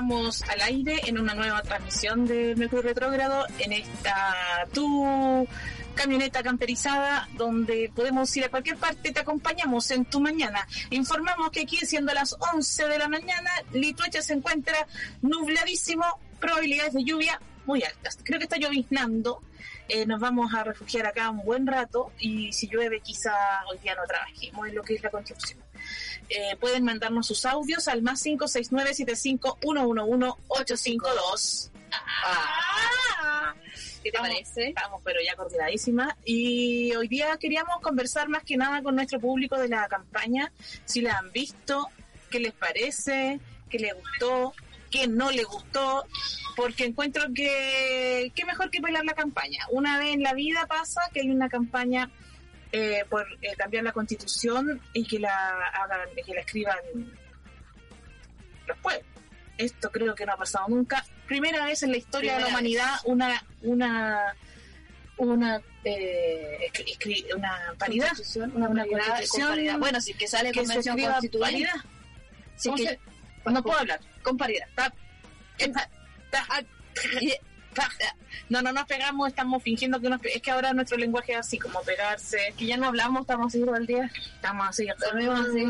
Estamos al aire en una nueva transmisión de Mercurio Retrógrado en esta tu camioneta camperizada donde podemos ir a cualquier parte, te acompañamos en tu mañana. Informamos que aquí siendo las 11 de la mañana, Lituecha se encuentra nubladísimo, probabilidades de lluvia muy altas. Creo que está lloviznando. Eh, nos vamos a refugiar acá un buen rato y si llueve quizá hoy día no trabajemos en lo que es la construcción. Eh, pueden mandarnos sus audios al más 569-75-111-852. Ah, ¿Qué te Estamos- parece? Estamos, pero ya coordinadísimas. Y hoy día queríamos conversar más que nada con nuestro público de la campaña, si la han visto, qué les parece, qué les gustó, qué no les gustó, porque encuentro que qué mejor que bailar la campaña. Una vez en la vida pasa que hay una campaña eh, por eh, cambiar la constitución y que la hagan, que la escriban los pueblos. Esto creo que no ha pasado nunca. Primera vez en la historia de la humanidad una una una eh, una paridad, una, una paridad, constitución paridad. Bueno, si que sale que convención escriba constituyente. paridad. Sí ¿Cómo que- se- no puedo hablar. Con paridad. Ta- ta- ta- ta- No, no nos pegamos, estamos fingiendo que nos Es que ahora nuestro lenguaje es así, como pegarse. Que ya no hablamos, estamos así todo el día. Estamos así. Dormimos así.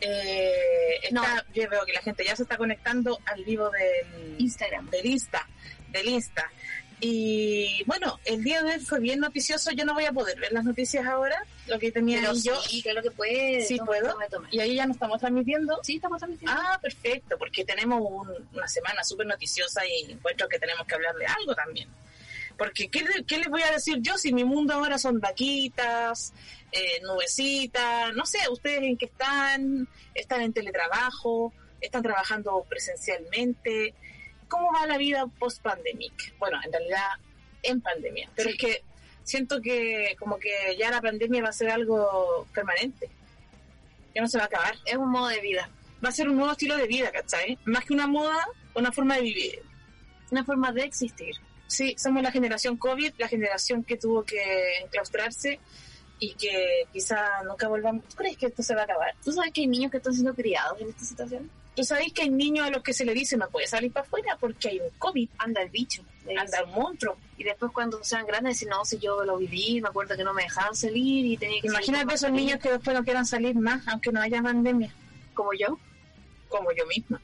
Eh, está- No. Yo veo que la gente ya se está conectando al vivo del, Instagram. del Insta, del Insta. Y bueno, el día de hoy fue bien noticioso. Yo no voy a poder ver las noticias ahora, lo que tenía Pero ahí yo. sí, lo que puede. Sí Toma, puedo. toma, toma. Y ahí ya nos estamos transmitiendo. Sí, estamos transmitiendo. Ah, perfecto, porque tenemos un- una semana súper noticiosa y encuentro que tenemos que hablar de algo también. Porque, ¿qué, qué les voy a decir yo si mi mundo ahora son vaquitas, eh, nubecitas, no sé, ustedes en qué están, están en teletrabajo, están trabajando presencialmente? ¿Cómo va la vida post-pandemic? Bueno, en realidad en pandemia, pero Sí. es que siento que como que ya la pandemia va a ser algo permanente. Ya no se va a acabar Es un modo de vida. va a ser un nuevo estilo de vida, ¿cachai? Más que una moda, una forma de vivir. Una forma de existir. Sí, somos la generación COVID, la generación que tuvo que enclaustrarse y que quizá nunca volvamos. ¿Tú crees que esto se va a acabar? ¿Tú sabes que hay niños que están siendo criados en esta situación? ¿Tú sabes que hay niños a los que se le dice no puede salir para afuera porque hay un COVID, Anda el bicho. anda un monstruo? Y después cuando sean grandes dicen, no, si yo lo viví, me acuerdo que no me dejaban salir y tenía que Imagínate esos niños que después no quieran salir más, aunque no haya pandemia, Como yo. como yo misma.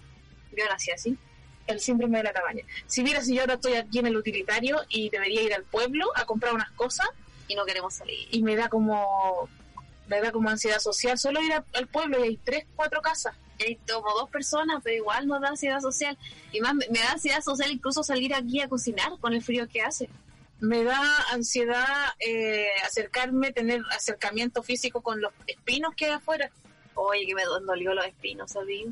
Yo nací así. El síndrome de la cabaña. Si vieras si yo ahora estoy aquí en el utilitario y debería ir al pueblo a comprar unas cosas, Y no queremos salir. y me da como me da como ansiedad social solo ir a- al pueblo y hay tres cuatro casas hay como dos personas, pero igual nos da ansiedad social. Y más, me me da ansiedad social incluso salir aquí a cocinar con el frío que hace. me da ansiedad eh, acercarme tener acercamiento físico con los espinos que hay afuera Oye, que me do- dolió los espinos, ¿sabí?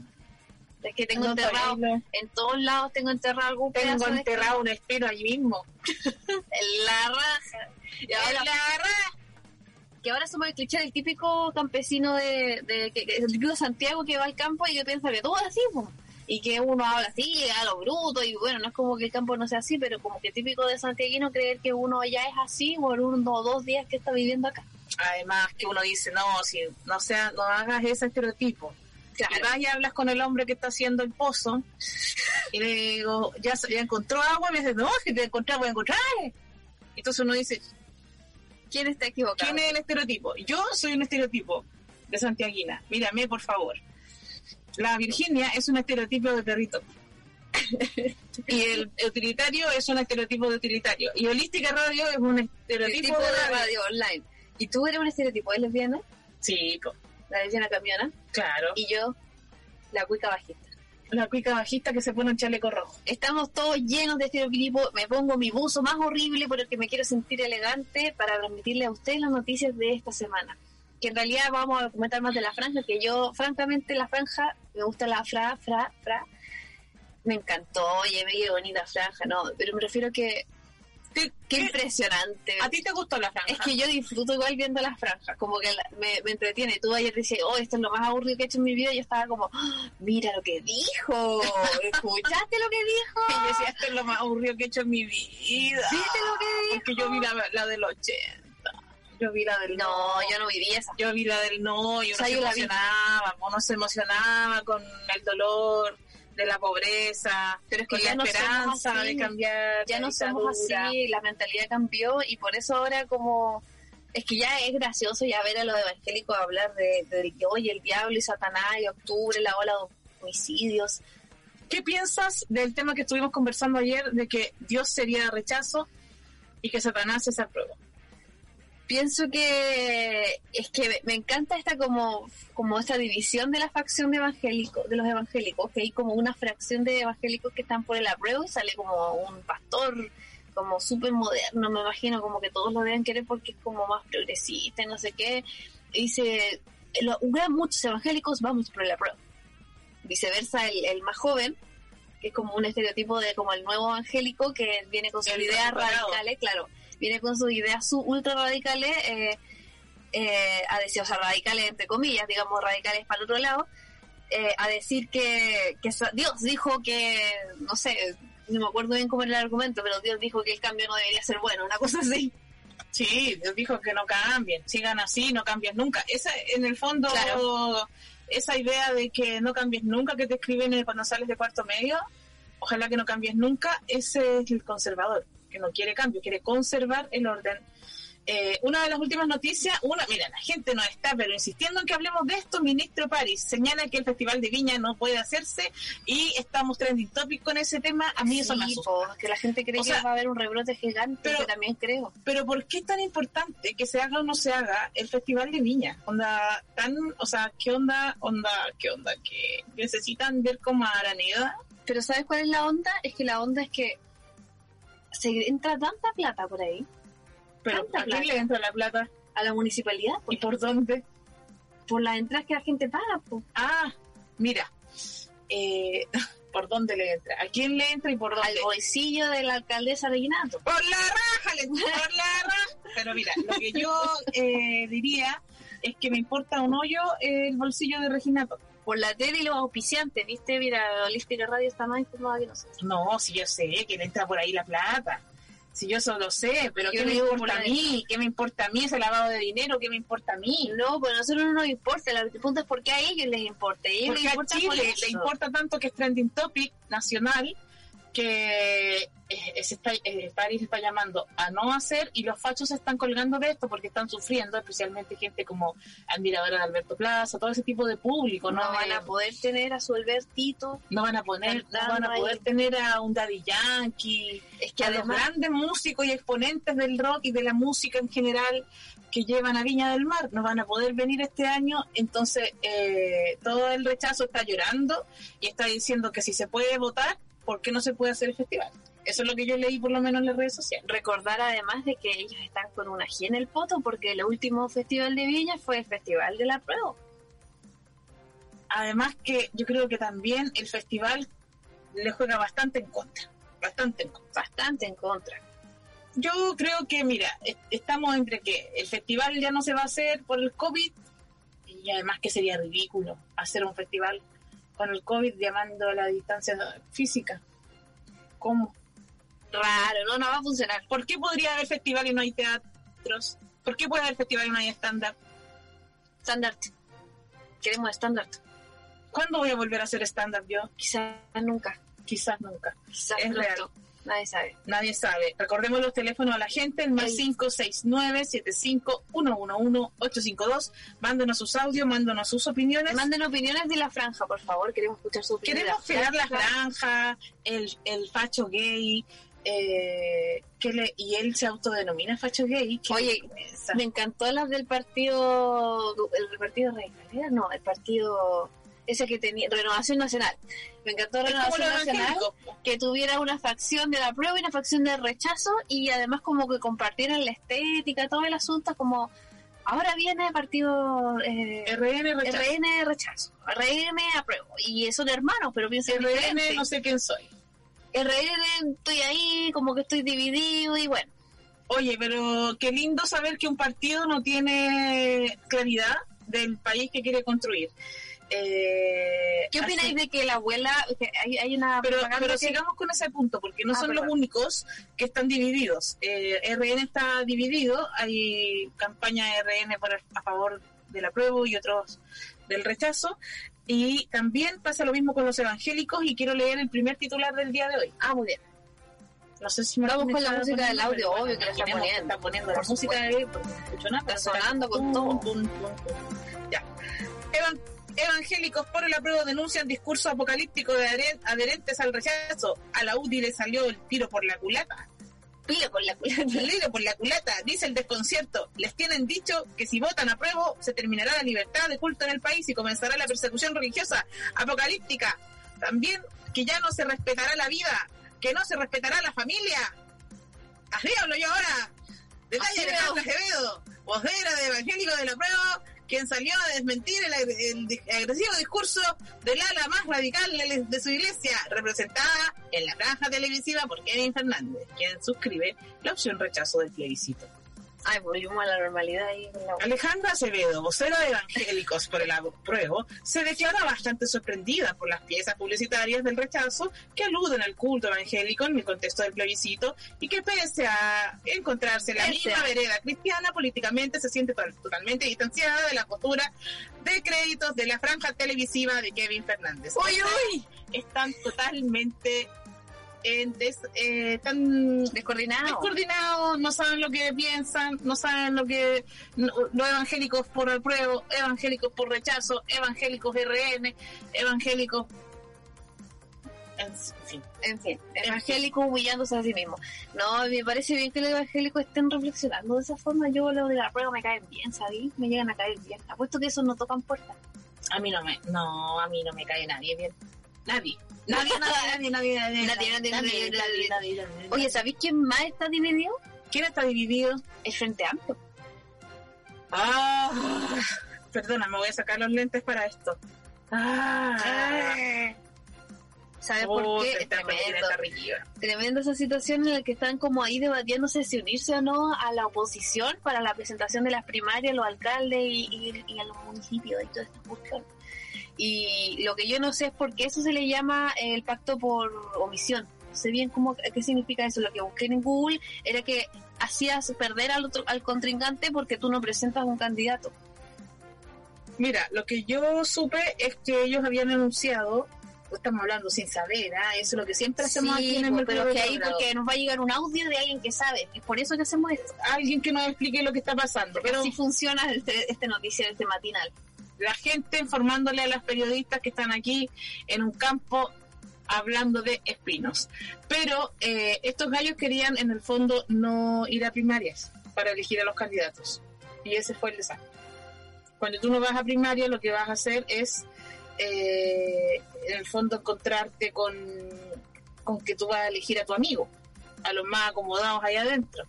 Es que tengo No, enterrado, en todos lados tengo enterrado algún tengo de enterrado un espino allí mismo. En la raja. Y ahora, que ahora somos el cliché del típico campesino de, de el típico Santiago que va al campo y que piensa que todo es así, y que uno habla así, a lo bruto, y bueno, no es como que el campo no sea así, pero como que típico de santiaguino creer que uno ya es así por uno o dos días que está viviendo acá. además que uno dice no si no sea no hagas ese estereotipo y vas y hablas con el hombre que está haciendo el pozo y le digo ya, se- ya encontró agua y me dice no si te encontré voy a encontrar entonces uno dice ¿Quién está equivocado? ¿Quién es el estereotipo? Yo soy un estereotipo de Santiaguina. Mírame, por favor. La Virginia es un estereotipo de perrito. y el utilitario es un estereotipo de utilitario. Y Holística Radio es un estereotipo tipo de de radio. radio online. ¿Y tú eres un estereotipo de lesbiana? Sí, po, La lesbiana camiona. claro. Y yo, la cuica bajista. La cuica bajista que se pone un chaleco rojo. Estamos todos llenos de estereotipo. Me pongo mi buzo más horrible por el que me quiero sentir elegante para transmitirle a ustedes las noticias de esta semana. Que en realidad vamos a comentar más de la franja, que yo, francamente, la franja, me gusta la fra, fra, fra. Me encantó, oye, qué bonita franja, no, pero me refiero que Qué, impresionante. ¿A ti te gustó la franja? Es que yo disfruto igual viendo las franjas, como que me, me, entretiene. Tú ayer dices, oh, esto es lo más aburrido que he hecho en mi vida, y yo estaba como, ¡Ah! mira lo que dijo, ¿escuchaste lo que dijo? Y yo decía, esto es lo más aburrido que he hecho en mi vida. ¿Viste lo que dijo? Porque yo vi la, la del 80. Yo vi la del no. No, yo no viví esa. Yo vi la del no y uno se emocionaba, uno se emocionaba con el dolor de la pobreza, pero es que ya la no esperanza de cambiar. ya no somos así, la mentalidad cambió y por eso ahora como es que ya es gracioso ya ver a los evangélicos hablar de, de que oye el diablo y Satanás y octubre, la ola de homicidios. ¿Qué piensas del tema que estuvimos conversando ayer de que Dios sería rechazo y que Satanás es apruebo? Pienso que es que me- encanta esta como como esta división de la facción de evangélicos, de los evangélicos, que hay como una fracción de evangélicos que están por el apruebo y sale como un pastor como súper moderno, me imagino como que todos lo deben querer porque es como más progresista y no sé qué. Y dice, lo- muchos evangélicos vamos por el apruebo. Viceversa, el, el más joven, que es como un estereotipo de como el nuevo evangélico que viene con sus ideas radicales, claro, viene con sus ideas su- ultra radicales, eh, eh, a decir, o sea, radicales entre comillas, digamos radicales para el otro lado, eh, a decir que, que Dios dijo que, no sé, no me acuerdo bien cómo era el argumento, pero Dios dijo que el cambio no debería ser bueno, una cosa así. Sí, Dios dijo que no cambien, sigan así, no cambies nunca. Esa, en el fondo, Claro. esa idea de que no cambies nunca, que te escriben en- cuando sales de cuarto medio, ojalá que no cambies nunca, ese es el conservador, que no quiere cambio, quiere conservar el orden. Eh, una de las últimas noticias, una, mira, la gente no está, pero insistiendo en que hablemos de esto, ministro París señala que el Festival de Viña no puede hacerse y estamos trending topic con ese tema. A mí eso me Sí, asusta. que la gente cree O que sea, va a haber un rebrote gigante, pero- que también creo. Pero ¿por qué es tan importante que se haga o no se haga el Festival de Viña? Onda, tan, o sea, ¿qué onda, onda, qué onda, que necesitan ver como Araneda? Pero ¿sabes cuál es la onda? Es que la onda es que se entra tanta plata por ahí, Pero ¿a quién le entra la plata? a la municipalidad, ¿Y por, dónde? por las entradas que la gente paga. po. Ah, mira, eh, ¿por dónde le entra? ¿A quién le entra y por Al dónde? bolsillo de la alcaldesa Reginato. Por la raja, le por la raja. Pero mira, lo que yo eh, diría es que me importa un hoyo el bolsillo de Reginato. Por la tele y los auspiciantes, ¿viste? Mira, Holística Radio está más informada que nosotros. No, si yo sé que le entra por ahí la plata. Si yo eso lo sé, pero ¿qué me importa a la- mí? ¿Qué me importa a mí ese lavado de dinero? ¿Qué me importa a mí? No, pues a nosotros no nos importa. El punto es por qué a ellos les importa. A ellos Porque les a importa Chile le importa tanto que es trending topic nacional que se está, eh, París está llamando a no hacer y los fachos se están colgando de esto porque están sufriendo, especialmente gente como admiradora de Alberto Plaza, todo ese tipo de público. No No, van a poder tener a su Albertito. no van a poner, no van a ahí. poder tener a un Daddy Yankee, Es que a los grandes músicos y exponentes del rock y de la música en general que llevan a Viña del Mar no van a poder venir este año, entonces eh, todo el rechazo está llorando y está diciendo que si se puede votar, ¿por qué no se puede hacer el festival? Eso es lo que yo leí por lo menos en las redes sociales. recordar además de que ellos están con una G en el poto porque el último festival de Viña fue el festival de la prueba. Además que yo creo que también el festival le juega bastante en contra, bastante en contra. Bastante en contra. Yo creo que, mira, est- estamos entre que el festival ya no se va a hacer por el COVID y además que sería ridículo hacer un festival con el COVID llamando a la distancia física. ¿Cómo? Raro, no, no va a funcionar. ¿Por qué podría haber festival y no hay teatros? ¿Por qué puede haber festival y no hay stand-up? Standard. Queremos estándar. ¿Cuándo voy a volver a hacer stand-up yo? Quizás nunca. Quizás nunca. Quizás Es real. Nadie sabe. Nadie sabe. Recordemos los teléfonos a la gente, el más El- 569-75-111-852. Mándenos sus audios, mándenos sus opiniones. Manden opiniones de la franja, por favor. Queremos escuchar su opinión. Queremos de la crear la franja. franja, el, el facho gay, eh, que le, y él se autodenomina facho gay. Oye. Me encantó las del partido. El partido ¿era? No, el partido. ese que tenía, Renovación Nacional. Me encantó Renovación Nacional, que tuviera una facción de la prueba y una facción de rechazo y además como que compartieran la estética, todo el asunto, como ahora viene partido eh, RN rechazo. RN rechazo, RN apruebo. Y son hermanos, pero piensen RN no sé quién soy. RN estoy ahí, como que estoy dividido y bueno. Oye, pero qué lindo saber que un partido no tiene claridad del país que quiere construir. Eh, ¿Qué opináis de que la abuela, hay, una... Pero, pero sigamos con ese punto, porque no ah, son los únicos que están divididos. Eh, RN está dividido, hay campaña de RN a favor del apruebo y otros del rechazo. Y también pasa lo mismo con los evangélicos y quiero leer el primer titular del día de hoy. Ah, muy bien. No sé si me Vamos con la música del audio, obvio que la está poniendo. Está poniendo la música de... Está sonando con todo. Ya. evangélicos por el apruebo denuncian discurso apocalíptico de adherentes al rechazo. A la UDI le salió el tiro por la culata. Tiro por la culata. Por la culata, dice el desconcierto. Les tienen dicho que si votan a prueba se terminará la libertad de culto en el país y comenzará la persecución religiosa apocalíptica. También que ya no se respetará la vida, que no se respetará la familia. Así hablo yo ahora. Detalle de Carlos Acevedo, vocera de Evangélico de la Prueba, quien salió a desmentir el, agresivo discurso del ala más radical de su iglesia, representada en la franja televisiva por Kevin Fernández, quien suscribe la opción rechazo del plebiscito. Ay, volvimos a la normalidad ahí. Alejandra Acevedo, vocera de Evangélicos por el apruebo, se declara bastante sorprendida por las piezas publicitarias del rechazo que aluden al culto evangélico en el contexto del plebiscito y que pese a encontrarse en la misma vereda cristiana, políticamente se siente totalmente distanciada de la postura de créditos de la franja televisiva de Kevin Fernández. ¡Uy, uy! Están totalmente eh, tan descoordinados. no saben lo que piensan, no saben lo que los evangélicos por apruebo, evangélicos por rechazo, evangélicos RN, evangélicos en fin, en fin, evangélicos humillándose a sí mismos. No, me parece bien que los evangélicos estén reflexionando de esa forma. Yo lo de la prueba me caen bien, ¿sabí? Me llegan a caer bien. Apuesto que esos no tocan puertas. A mí no me, no, a mí no me cae nadie bien. Nadie. Nadie, nadie, nadie, nadie, nadie, nadie, nadie, nadie, nadie, Oye, ¿sabéis quién más está dividido? ¿Quién está dividido? El Frente Amplio. Ah, perdona, me voy a sacar los lentes para esto. Ah. ¿Sabes por qué? Es tremendo. Tremenda esa situación en la que están como ahí debatiéndose si unirse o no a la oposición para la presentación de las primarias, los alcaldes y, y, a los municipios y toda esta cuestión. Y lo que yo no sé es por qué eso se le llama el pacto por omisión. No sé bien cómo, qué significa eso. Lo que busqué en Google era que hacías perder al, otro, al contrincante porque tú no presentas un candidato. Mira, lo que yo supe es que ellos habían anunciado estamos hablando sin saber, ¿ah? eso es lo que siempre hacemos aquí en el pues, pero que ahí porque nos va a llegar un audio de alguien que sabe, es por eso que hacemos esto. Alguien que nos explique lo que está pasando. pero así funciona este, este noticiero, este matinal la gente informándole a las periodistas que están aquí en un campo hablando de espinos. Pero eh, estos gallos querían en el fondo no ir a primarias para elegir a los candidatos. Y ese fue el desastre. Cuando tú no vas a primaria, lo que vas a hacer es, eh, en el fondo, encontrarte con, con que tú vas a elegir a tu amigo, a los más acomodados ahí adentro,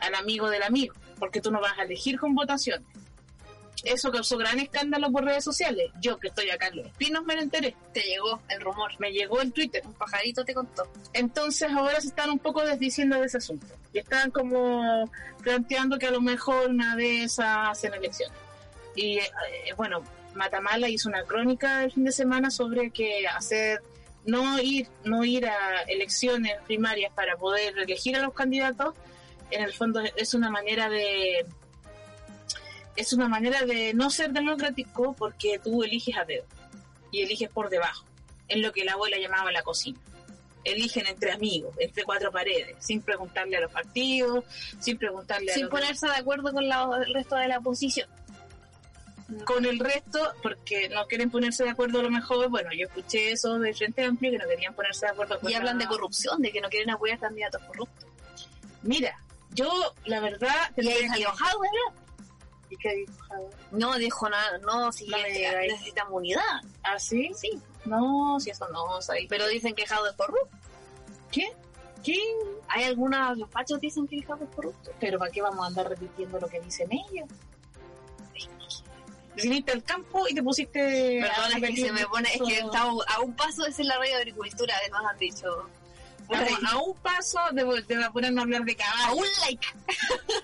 al amigo del amigo, porque tú no vas a elegir con votaciones eso causó gran escándalo por redes sociales. Yo que estoy acá en Los Espinos me lo enteré. Te llegó el rumor. Me llegó el Twitter. Un pajarito te contó. Entonces ahora se están un poco desdiciendo de ese asunto. Y están como planteando que a lo mejor una vez hacen elecciones. Y eh, bueno, Matamala hizo una crónica el fin de semana sobre que hacer no ir no ir a elecciones primarias para poder elegir a los candidatos en el fondo es una manera de es una manera de no ser democrático porque tú eliges a dedo y eliges por debajo, en lo que la abuela llamaba la cocina. Eligen entre amigos, entre cuatro paredes, sin preguntarle a los partidos, sin preguntarle sin a ponerse de acuerdo con el resto de la oposición. Con el resto, porque no quieren ponerse de acuerdo a lo mejor, bueno, yo escuché eso de Frente Amplio, que no querían ponerse de acuerdo con Y hablan de corrupción, de que no quieren apoyar candidatos corruptos. Mira, yo, la verdad... ¿Y enojado, ¿Y qué dijo Jadwe? No dijo nada, no, si No me necesita, digáis. necesitamos unidad. ¿Ah, sí? Sí, No, si eso no, ahí. pero dicen que Jado es corrupto. ¿Qué? ¿Qué? Hay algunas, los fachos dicen que Jado es corrupto. Pero ¿para qué vamos a andar repitiendo lo que dicen ellos? Viniste al campo y te pusiste... Perdón, es que se me pone, es que estamos a un paso de ser la radio de agricultura, nos han dicho. Estamos a un paso de, de ponernos a hablar de A caballo. un like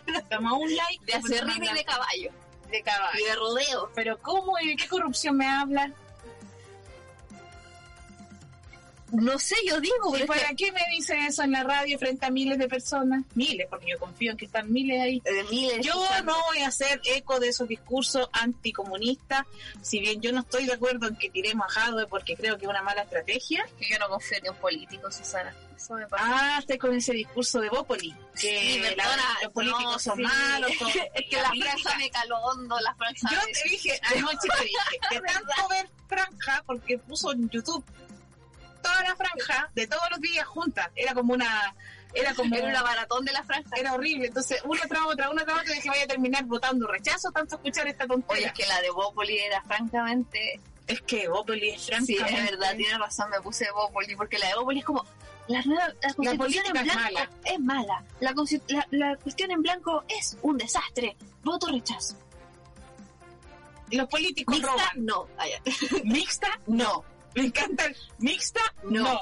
Estamos a un like de hacer y de caballo de caballo. y de rodeo. Pero ¿cómo y de qué corrupción me hablan? No sé, yo digo, ¿Y para qué me dice eso en la radio frente a miles de personas? Miles, porque yo confío en que están miles ahí. que de miles Yo escuchando. no voy a hacer eco de esos discursos anticomunistas, si bien yo no estoy de acuerdo en que tiremos a Jadwe porque creo que es una mala estrategia. que yo no confío en políticos, Susana. Eso me pasa. Ah, estoy con ese discurso de Bópoli, que Sí, la- los políticos no, son sí. malos. son- es que la franja me caló hondo, la franja Yo te dije, anoche te dije, de tanto ver franja, porque puso en YouTube toda la franja de todos los días juntas, era como una, era como Era una maratón de la franja. era horrible, entonces una tras otra, una tras otra, dije voy a terminar votando rechazo tanto escuchar esta tontería. Oye, es que la de Bópoli era francamente... es que Bópoli es Sí, francamente es verdad, tiene razón, me puse Bópoli, porque la de Bópoli es como... La, nueva, la constitución en es blanco mala. es mala. La, la, la cuestión en blanco es un desastre. Voto rechazo. los políticos Mixta, roban. no. Mixta, no. Me encanta el mixta, no. No.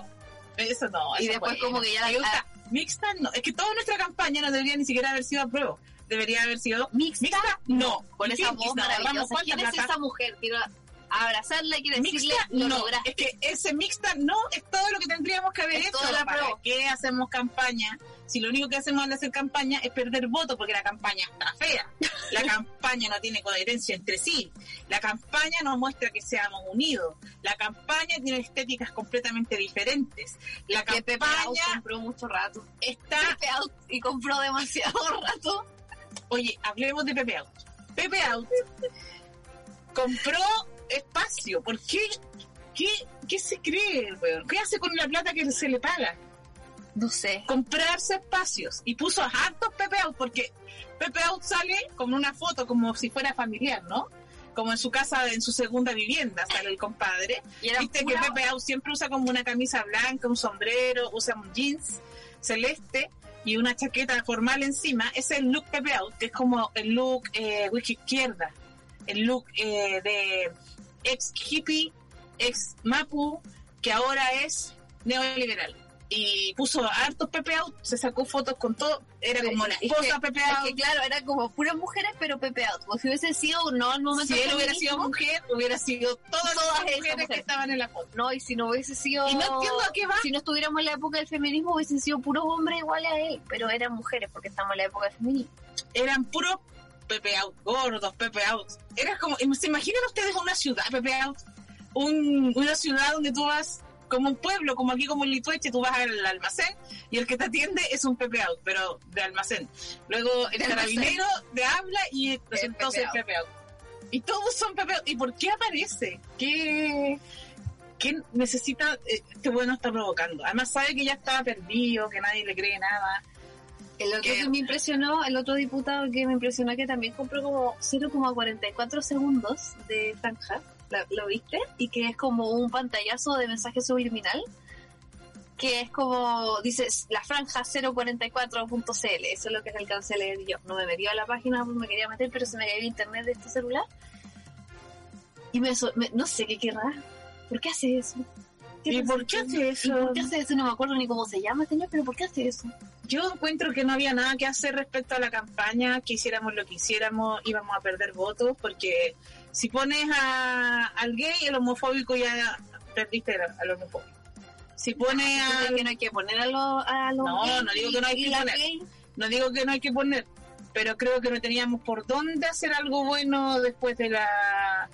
Eso no. Y eso después bueno. como que ya Me gusta. Mixta, no. Es que toda nuestra campaña no debería ni siquiera haber sido a prueba. Debería haber sido Mixta, no. Con ¿Y esa voz maravillosa. ¿Quién es plata. esa mujer? Quiero abrazarla y quiero decirle, Mixta, lo no. lograste. Es que ese mixta no es todo lo que tendríamos que haber Es hecho. la ¿Para prueba. qué hacemos campaña? Si lo único que hacemos al hacer campaña es perder votos porque la campaña está fea. La campaña no tiene coherencia entre sí. La campaña nos muestra que seamos unidos. La campaña tiene estéticas completamente diferentes. La Pepe campaña compró mucho rato. está... Pepe Out y compró demasiado rato. Oye, hablemos de Pepe Out. Pepe Out compró espacio. ¿Por qué? ¿Qué, qué se cree, el weón? ¿Qué hace con la plata que se le paga? No sé. comprarse espacios y puso a hartos Pepe Out porque Pepe Out sale como una foto como si fuera familiar, ¿no? Como en su casa, en su segunda vivienda sale el compadre. Y era Viste pura- que Pepe Out siempre usa como una camisa blanca, un sombrero, usa un jeans celeste y una chaqueta formal encima. Ese es el look Pepe Out, que es como el look eh, wiki izquierda, el look eh, de ex hippie, ex mapu, que ahora es neoliberal. Y puso hartos Pepe Out, se sacó fotos con todo, era como la Es que- esposa Pepe Es Out. que claro, era como puras mujeres, pero Pepe Out. Pues si hubiese sido no el momento Si él hubiera sido mujer, hubiera sido todas, Todas las mujeres que estaban en la foto. No, y si no hubiese sido. Y no entiendo a qué va. Si no estuviéramos en la época del feminismo, hubiesen sido puros hombres iguales a él. Pero eran mujeres porque estamos en la época del feminismo. eran puros Pepe Out, gordos, Pepe Out. Era como, ¿se imaginan ustedes una ciudad, Pepe Out? Un- una ciudad donde tú vas como un pueblo, como aquí como en Litueche, tú vas al almacén y el que te atiende es un Pepe Out, pero de almacén. Luego el carabinero de habla y entonces Out. Pepe Out. Y todos son Pepe Out. ¿Y por qué aparece? ¿Qué, qué necesita? eh, Este bueno está provocando. Además sabe que ya estaba perdido, que nadie le cree nada. El otro Que- que me impresionó, el otro diputado que me impresionó que también compró como 0,44 segundos de franja, ¿lo, lo viste? Y que es como un pantallazo de mensaje subliminal, que es como, dices, la franja 044.cl, eso es lo que alcancé a leer yo. No me metí a la página, pues me quería meter, pero se me cayó el internet de este celular. Y me, me- no sé qué querrá. ¿Por qué hace eso? ¿Y por qué hace ¿Y eso? por qué hace eso? No me acuerdo ni cómo se llama, señor, pero ¿por qué hace eso? Yo encuentro que no había nada que hacer respecto a la campaña, que hiciéramos lo que hiciéramos, íbamos a perder votos, porque si pones a, al gay, el homofóbico ya perdiste al, al homofóbico. Si pones ¿Tú crees a... que no hay que poner a los a los No, gays no digo que no hay y que poner. gays? No digo que no hay que poner, pero creo que no teníamos por dónde hacer algo bueno después de la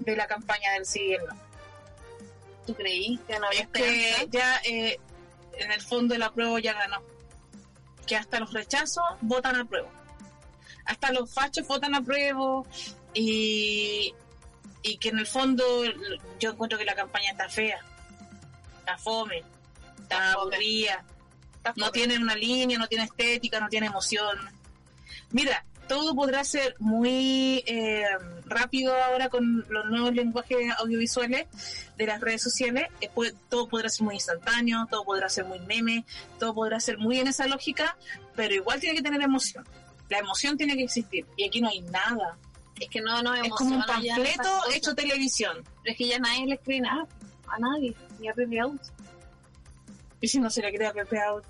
de la campaña del y no. ¿Tú creí que no había Es que ya eh, en el fondo el apruebo ya ganó. Que hasta los rechazos votan a prueba. Hasta los fachos votan a prueba y, y que en el fondo yo encuentro que la campaña está fea. Está fome. Está aburrida. No tiene una línea, no tiene estética, no tiene emoción. Mira, todo podrá ser muy eh, rápido ahora con los nuevos lenguajes audiovisuales de las redes sociales. Eh, todo podrá ser muy instantáneo, todo podrá ser muy meme, todo podrá ser muy en esa lógica, pero igual tiene que tener emoción. La emoción tiene que existir y aquí no hay nada. Es que no, no Es como un panfleto hecho televisión. Pero es que ya nadie le escribe nada a nadie, ni a Pepe Out. ¿Y si no se le cree a Pepe Out?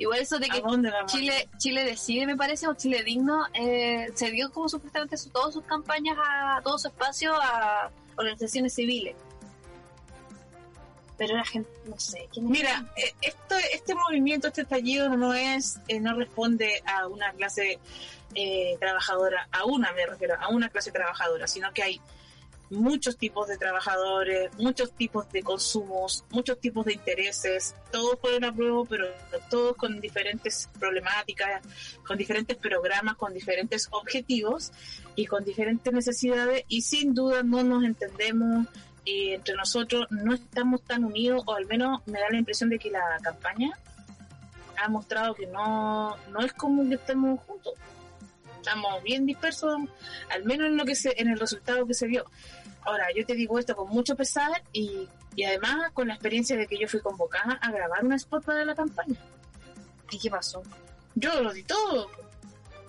Igual eso de que Chile, Chile decide, me parece, o Chile digno, eh, se dio como supuestamente su, todas sus campañas, a todo su espacio a organizaciones civiles. Pero la gente, no sé. ¿quién Mira, eh, esto, este movimiento, este estallido no es, eh, no responde a una clase trabajadora, a una me refiero, a una clase trabajadora, sino que hay muchos tipos de trabajadores, muchos tipos de consumos, muchos tipos de intereses, todos pueden apruebo, pero todos con diferentes problemáticas, con diferentes programas, con diferentes objetivos y con diferentes necesidades. Y sin duda no nos entendemos y entre nosotros no estamos tan unidos o al menos me da la impresión de que la campaña ha mostrado que no, no es como que estemos juntos. Estamos bien dispersos, al menos en lo que se, en el resultado que se vio. Ahora, yo te digo esto con mucho pesar y, y además con la experiencia de que yo fui convocada a grabar un spot para la campaña. ¿Y qué pasó? Yo lo di todo.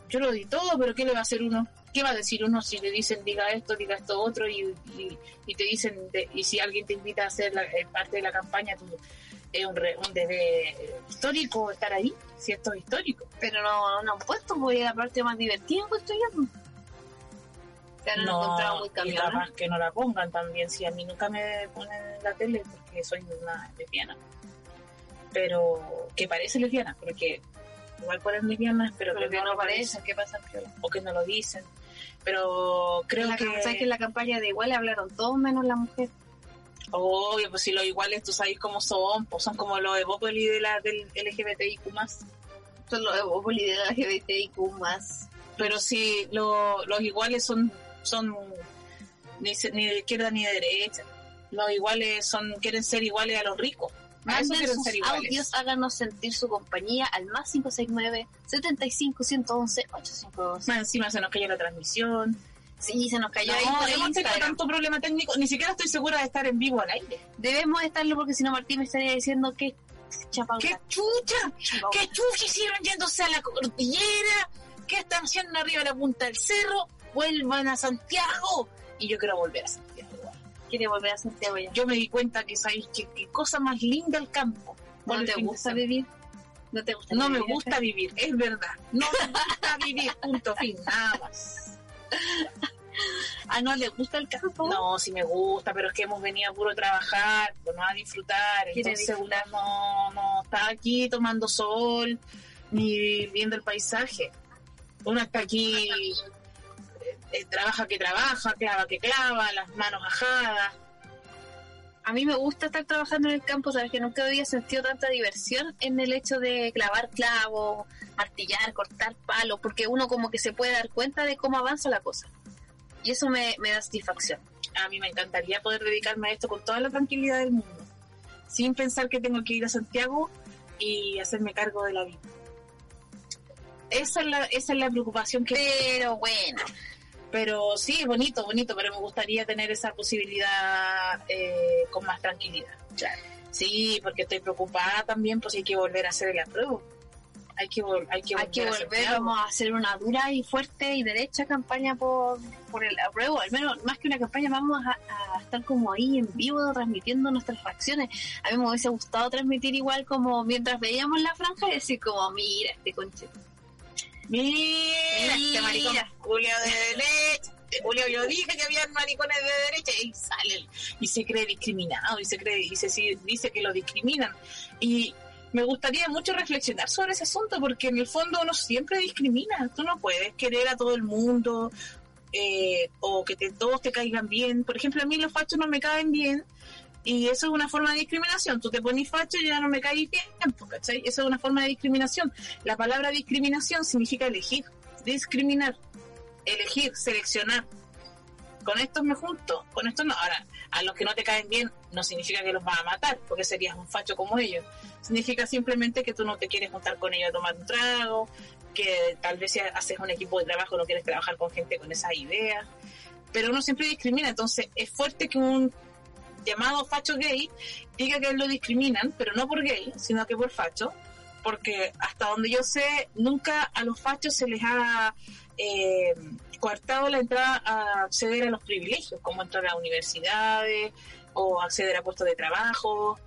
Yo lo di todo, pero ¿qué le va a hacer uno? ¿Qué va a decir uno si le dicen diga esto, diga esto otro y, y, te dicen, y si alguien te invita a ser eh, parte de la campaña, tú, es un, un deber histórico estar ahí, si esto es histórico. Pero no, no han puesto, porque la parte más divertida puesto ya no, muy y más que no la pongan también, si a mí nunca me ponen en la tele porque soy una lesbiana. Pero que parece lesbiana, porque igual ponen lesbianas, pero, que no parece, ¿qué pasa? O que no lo dicen. Pero creo que... ¿Sabes que en la campaña de igual hablaron todos menos la mujer? Obvio, pues si los iguales tú sabes cómo son, pues son como los evópoli de la, del LGBTIQ+. Son los evópoli de la LGBTIQ+. Pero si los iguales son son ni, ni de izquierda ni de derecha. Los iguales son quieren ser iguales a los ricos. Manden sus ser audios, háganos sentir su compañía al más 569 75 111 852. Más encima se nos cayó la transmisión. Sí, se nos cayó no, ahí. hemos tanto problema técnico, ni siquiera estoy segura de estar en vivo al aire. Debemos estarlo porque si no Martín me estaría diciendo que ¿Qué chucha? ¿Qué chucha hicieron yéndose a la cordillera? ¿Qué están haciendo arriba de la punta del cerro? Vuelvan a Santiago. Y yo quiero volver a Santiago. Quiere volver a Santiago ya. Yo me di cuenta que sabéis que qué cosa más linda el campo. ¿No te gusta vivir? No te gusta No me gusta vivir, es verdad. No me gusta vivir, punto fin, nada más. ¿Ah, no le gusta el campo? No, sí me gusta, pero es que hemos venido a puro trabajar, pues no a disfrutar. Entonces uno no, no está aquí tomando sol ni viendo el paisaje. Uno está aquí eh, trabaja que trabaja, clava que clava, las manos ajadas. A mí me gusta estar trabajando en el campo, sabes que nunca había sentido tanta diversión en el hecho de clavar clavos, martillar, cortar palos, porque uno como que se puede dar cuenta de cómo avanza la cosa. Y eso me, me da satisfacción. A mí me encantaría poder dedicarme a esto con toda la tranquilidad del mundo, sin pensar que tengo que ir a Santiago y hacerme cargo de la vida. Esa es la, esa es la preocupación que... Pero bueno, pero sí, es bonito, bonito, pero me gustaría tener esa posibilidad eh, con más tranquilidad. Claro. Sí, porque estoy preocupada también, pues hay que volver a hacer el apruebo. Hay que, hay que, hay que volver, vamos a hacer una dura y fuerte y derecha campaña por, por el apruebo. Al menos, más que una campaña, vamos a, estar como ahí en vivo transmitiendo nuestras reacciones. A mí me hubiese gustado transmitir igual como mientras veíamos la franja y decir como, mira, este conchito Mira, este maricón Julio de derecha. Julio, yo dije que había maricones de derecha y sale y se cree discriminado y se cree y se dice que lo discriminan. Y me gustaría mucho reflexionar sobre ese asunto porque en el fondo uno siempre discrimina. Tú no puedes querer a todo el mundo eh, o que todos te caigan bien. Por ejemplo, a mí los fachos no me caen bien y eso es una forma de discriminación. Tú te pones facho y ya no me caes bien, ¿cachai? Eso es una forma de discriminación. La palabra discriminación significa elegir, discriminar, elegir, seleccionar. con estos me junto, con estos no. Ahora, a los que no te caen bien no significa que los vas a matar, porque serías un facho como ellos. Significa simplemente que tú no te quieres juntar con ellos a tomar un trago, que tal vez si haces un equipo de trabajo no quieres trabajar con gente con esas ideas. Pero uno siempre discrimina, entonces es fuerte que un llamado facho gay diga que lo discriminan, pero no por gay, sino que por facho, porque hasta donde yo sé, nunca a los fachos se les ha eh, coartado la entrada a acceder a los privilegios, como entrar a universidades o acceder a puestos de trabajo.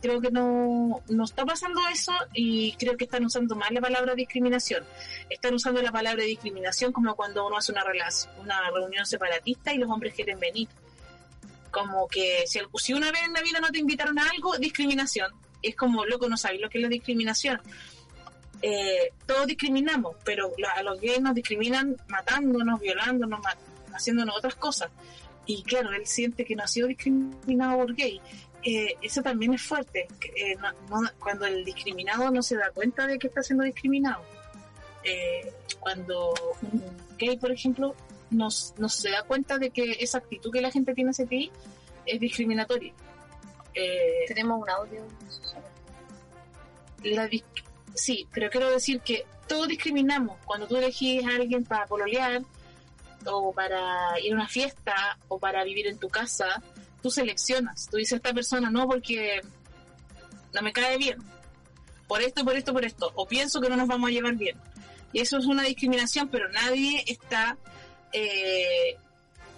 Creo que no, no está pasando eso y creo que están usando mal la palabra discriminación. Están usando la palabra discriminación como cuando uno hace una, relación, una reunión separatista y los hombres quieren venir. Como que si, si una vez en la vida no te invitaron a algo, discriminación. Es como, loco, no sabes lo que es la discriminación eh, todos discriminamos, pero a los gays nos discriminan matándonos, violándonos, haciéndonos otras cosas. Y claro, él siente que no ha sido discriminado por gay. Eh, eso también es fuerte, eh, cuando el discriminado no se da cuenta de que está siendo discriminado. Eh, cuando un gay, por ejemplo, no, se da cuenta de que esa actitud que la gente tiene hacia ti es discriminatoria. Tenemos un audio. La, sí, pero quiero decir que todos discriminamos. Cuando tú elegís a alguien para pololear, o para ir a una fiesta, o para vivir en tu casa, tú seleccionas. Tú dices a esta persona no porque no me cae bien. Por esto, por esto, por esto. O pienso que no nos vamos a llevar bien. Y eso es una discriminación, pero nadie está eh,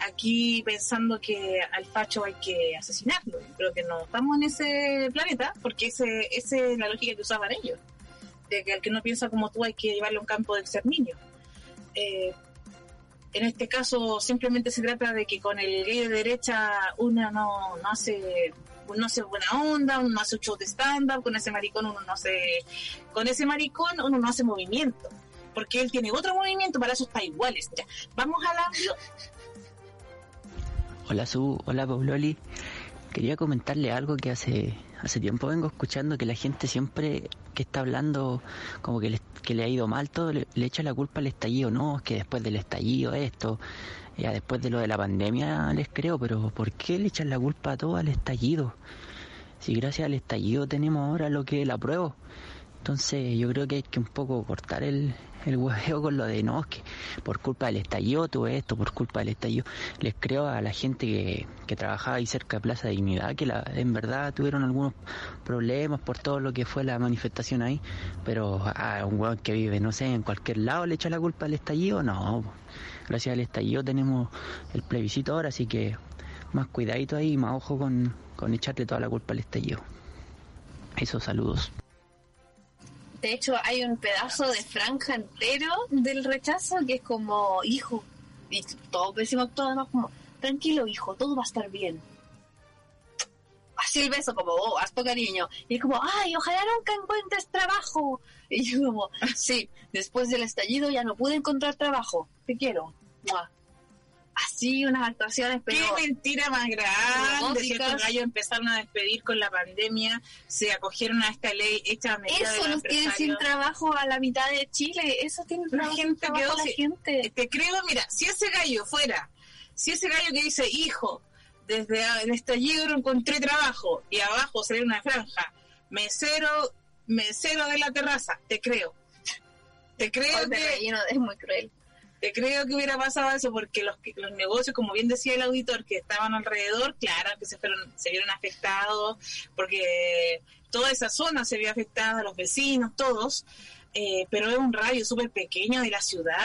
aquí pensando que al facho hay que asesinarlo. Creo que no estamos en ese planeta porque ese, esa es la lógica que usaban ellos de que al que no piensa como tú hay que llevarle a un campo de exterminio. Eh, en este caso simplemente se trata de que con el gay de derecha uno no, no hace no hace buena onda, uno no hace un show de stand-up, con ese maricón uno no hace, con ese maricón uno no hace movimiento, porque él tiene otro movimiento, para eso está iguales. Ya, vamos a la... Hola Su, hola Pauloli. Quería comentarle algo que hace, hace tiempo vengo escuchando, que la gente siempre que está hablando como que le, que le ha ido mal todo, le, echa la culpa al estallido, no, es que después del estallido esto, ya después de lo de la pandemia les creo, pero ¿por qué le echan la culpa a todo al estallido? Si gracias al estallido tenemos ahora lo que la prueba. Entonces yo creo que hay que un poco cortar el, el hueveo con lo de no, que por culpa del estallido tuve esto, por culpa del estallido. Les creo a la gente que, que trabajaba ahí cerca de Plaza Dignidad que la, en verdad tuvieron algunos problemas por todo lo que fue la manifestación ahí, pero a un hueón que vive, no sé, en cualquier lado le echa la culpa al estallido, no. Gracias al estallido tenemos el plebiscito ahora, así que más cuidadito ahí, más ojo con, con echarle toda la culpa al estallido. Esos saludos. De hecho, hay un pedazo de franja entero del rechazo que es como, hijo, y todos decimos todo además como, tranquilo hijo, todo va a estar bien. Así el beso como, oh, harto cariño. Y es como, ay, ojalá nunca encuentres trabajo. Y yo como, sí, después del estallido ya no pude encontrar trabajo. Te quiero así unas actuaciones, pero... Qué mentira más grande, ¿cierto? Gallos empezaron a despedir con la pandemia, se acogieron a esta ley hecha a medida Eso nos tiene sin trabajo a la mitad de Chile, eso tiene la gente quedó, la gente. Te creo, mira, si ese gallo fuera, si ese gallo que dice, hijo, desde el estallido encontré trabajo y abajo sale una franja, mesero, mesero de la terraza, te creo. Te creo que... es muy cruel creo que hubiera pasado eso porque los, los negocios, como bien decía el auditor, que estaban alrededor, claro que se, fueron, se vieron afectados porque toda esa zona se vio afectada, los vecinos, todos. Eh, pero es un radio súper pequeño de la ciudad.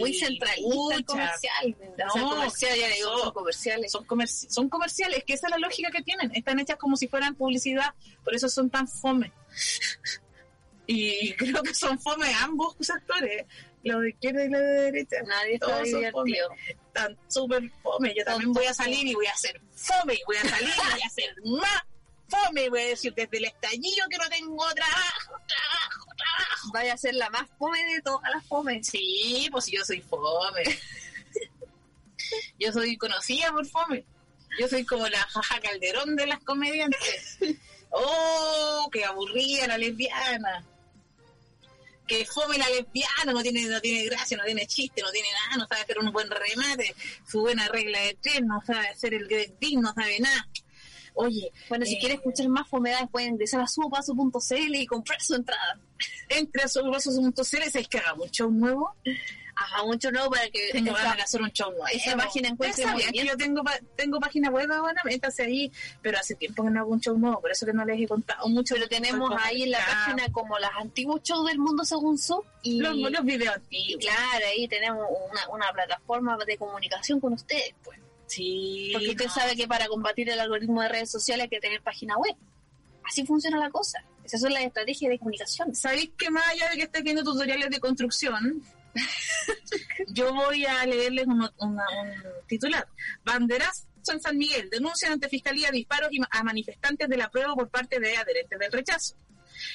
Muy centralista comercial. No, comercial, ya digo, son comerciales. Son, son comerciales, que esa es la lógica que tienen. Están hechas como si fueran publicidad, por eso son tan fome. y creo que son fome ambos actores lo de izquierda y lo de derecha. Nadie está divertido. Están súper fome. Yo también voy a salir y voy a hacer fome. Voy a salir y voy a hacer más fome. Voy a decir desde el estallido que no tengo trabajo, trabajo, trabajo. Vaya a ser la más fome de todas las fome. Sí, pues yo soy fome. yo soy conocida por fome. Yo soy como la jaja calderón de las comediantes. Oh, qué aburrida la lesbiana. Que fome la lesbiana, no tiene, no tiene gracia, no tiene chiste, no tiene nada, no sabe hacer un buen remate, su buena regla de tres, no sabe hacer el digno, no sabe nada. Oye, bueno, si eh, quiere escuchar más fomedades pueden ingresar a supaso.cl y comprar su entrada. Entre a supaso.cl, ¿sabes que haga un show nuevo? Haga un show nuevo para que ganas de hacer un show nuevo. Esa página encuentra muy bien. Yo tengo, tengo página web ahora, métase ahí, pero hace tiempo que no hago un show nuevo, por eso que no les he contado mucho. Pero tenemos ahí en la página como los antiguos shows del mundo según su y los, los videos antiguos. Claro, ahí tenemos una, una plataforma de comunicación con ustedes, pues. Sí. Porque usted sabe que para combatir el algoritmo de redes sociales hay que tener página web. Así funciona la cosa. Esas son las estrategias de comunicación. ¿Sabéis que más allá de que estés viendo tutoriales de construcción, yo voy a leerles un titular. Banderas en San Miguel denuncian ante Fiscalía disparos a manifestantes de la prueba por parte de adherentes del rechazo.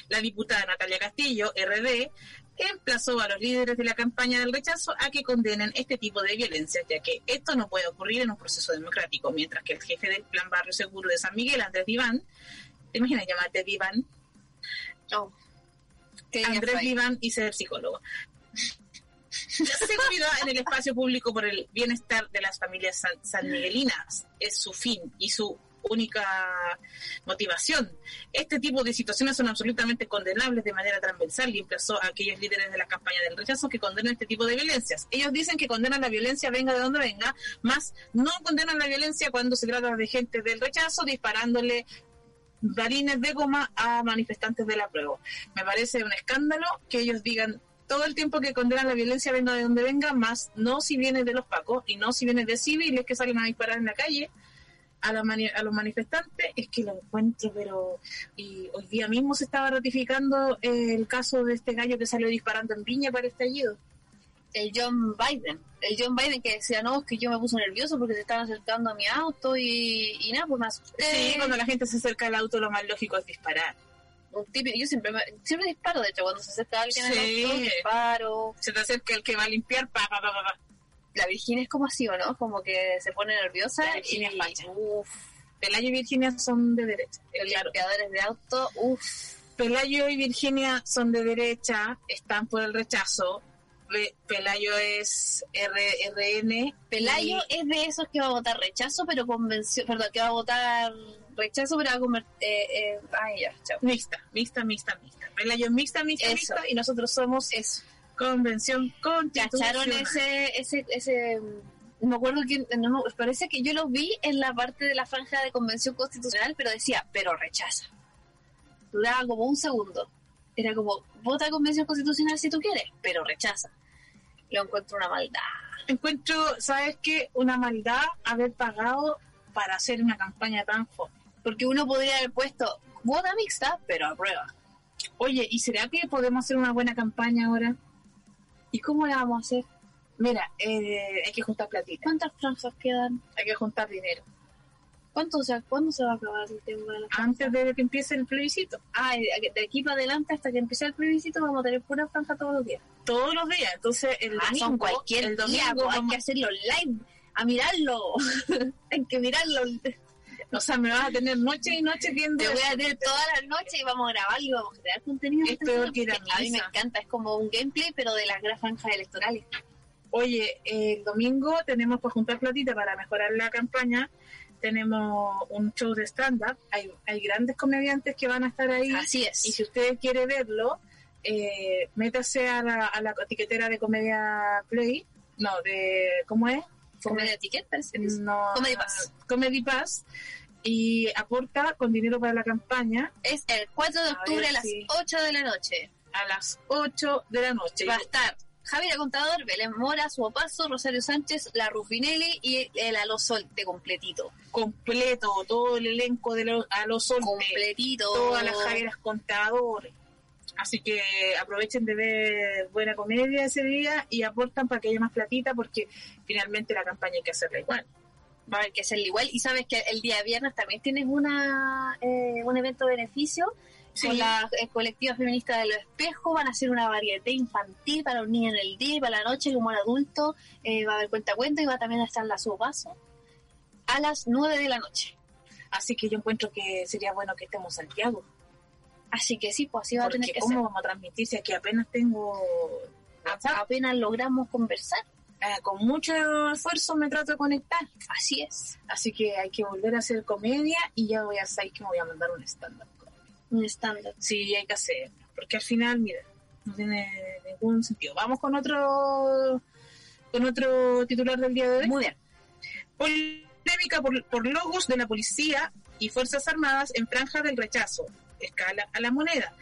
La diputada Natalia Castillo, RD, emplazó a los líderes de la campaña del rechazo a que condenen este tipo de violencia, ya que esto no puede ocurrir en un proceso democrático, mientras que el jefe del Plan Barrio Seguro de San Miguel, Andrés Diván, ¿te imaginas llamarte Diván? No. Andrés Diván y ser psicólogo. Seguridad en el espacio público por el bienestar de las familias san, sanmiguelinas es su fin y su única motivación. Este tipo de situaciones son absolutamente condenables de manera transversal y emplazó a aquellos líderes de la campaña del rechazo que condenan este tipo de violencias. Ellos dicen que condenan la violencia venga de donde venga, más no condenan la violencia cuando se trata de gente del rechazo disparándole varines de goma a manifestantes de la prueba. Me parece un escándalo que ellos digan todo el tiempo que condenan la violencia venga de donde venga, más no si viene de los pacos y no si viene de civiles que salen a disparar en la calle a, a los manifestantes es que lo encuentro, pero y hoy día mismo se estaba ratificando el caso de este gallo que salió disparando en Viña para estallido. El John Biden, el John Biden que decía, no, es que yo me puse nervioso porque se estaban acercando a mi auto y, nada, pues más. Sí, cuando la gente se acerca al auto lo más lógico es disparar. Un yo siempre siempre disparo, de hecho, cuando se acerca alguien al auto, disparo. Se te acerca el que va a limpiar, pa, pa, pa, pa la Virginia es como así, ¿o no? Como que se pone nerviosa. La Virginia y, es. Uf. Pelayo y Virginia son de derecha. Los limpiadores de auto, uff. Pelayo y Virginia son de derecha, están por el rechazo. Pelayo es RN. Pelayo es de esos que va a votar rechazo, pero convención, perdón, que va a votar rechazo, pero va a comer, eh, eh, ay, ya, chao. Mixta, mixta, mixta, mixta. Pelayo es mixta, mixta, mixta, y nosotros somos eso Convención Constitucional. ¿Cacharon ese, ese, ese, no me acuerdo quién, no, parece que yo lo vi en la parte de la franja de Convención Constitucional, pero decía, pero rechaza. Duraba como un segundo. Era como, vota Convención Constitucional si tú quieres, pero rechaza. Lo encuentro una maldad. Encuentro, ¿sabes qué? Una maldad haber pagado para hacer una campaña tan fuerte. Porque uno podría haber puesto vota mixta, pero a prueba. Oye, ¿y será que podemos hacer una buena campaña ahora? ¿Y cómo la vamos a hacer? Mira, eh, hay que juntar platita. ¿Cuántas franjas quedan? Hay que juntar dinero. ¿Cuánto, o sea, ¿Cuándo se va a acabar el tema de la Antes de que empiece el plebiscito. Ah, de aquí para adelante hasta que empiece el plebiscito vamos a tener pura franja todos los días. Todos los días. Entonces, el ah, domingo, cualquier el domingo día, hay que hacerlo live, a mirarlo. hay que mirarlo. O sea, me vas a tener noche y noche viendo. Te voy a tener todas las noches y vamos a grabar y vamos a crear contenido. Es peor que a, mí me encanta, es como un gameplay, pero de las franjas electorales. Oye, el domingo tenemos que juntar platita para mejorar la campaña. Tenemos un show de stand-up. Hay, hay grandes comediantes que van a estar ahí. Así es. Y si usted quiere verlo, eh, métase a la, a la etiquetera de Comedia Play. No, de. ¿Cómo es? Comedia Ticket, No. Comedy Pass. Comedy Pass y aporta con dinero para la campaña. Es el 4 de octubre a, las 8 de la noche. A las 8 de la noche. Va a estar Javier Contador, Belén Mora, Suopaso, Rosario Sánchez, La Rufinelli y el Alosol de completito. Completo, todo el elenco de los Alosol. Completito. Todas las Javieras Contador. Así que aprovechen de ver buena comedia ese día y aportan para que haya más platita porque finalmente la campaña hay que hacerla igual va a haber que hacerlo igual. Y sabes que el día viernes también tienes una eh, un evento de beneficio con la eh, colectiva feminista de los espejos. Van a hacer una variedad infantil para los niños en el día y para la noche como el adulto. Eh, va a haber cuenta cuento y va también a estar la paso a las 9 de la noche. Así que yo encuentro que sería bueno que estemos Santiago. Así que sí, pues así va a tener que ¿cómo ser. vamos a transmitir si aquí apenas tengo? Apenas logramos conversar. Eh, con mucho esfuerzo me trato de conectar. Así es. Así que hay que volver a hacer comedia y ya voy a saber que me voy a mandar un stand-up. Un estándar. Sí, hay que hacer. Porque al final, mira, no tiene ningún sentido. Vamos con otro con otro titular del día de hoy. Muy bien. Polémica por, por logos de la policía y Fuerzas Armadas en franja del rechazo. Escala a la moneda.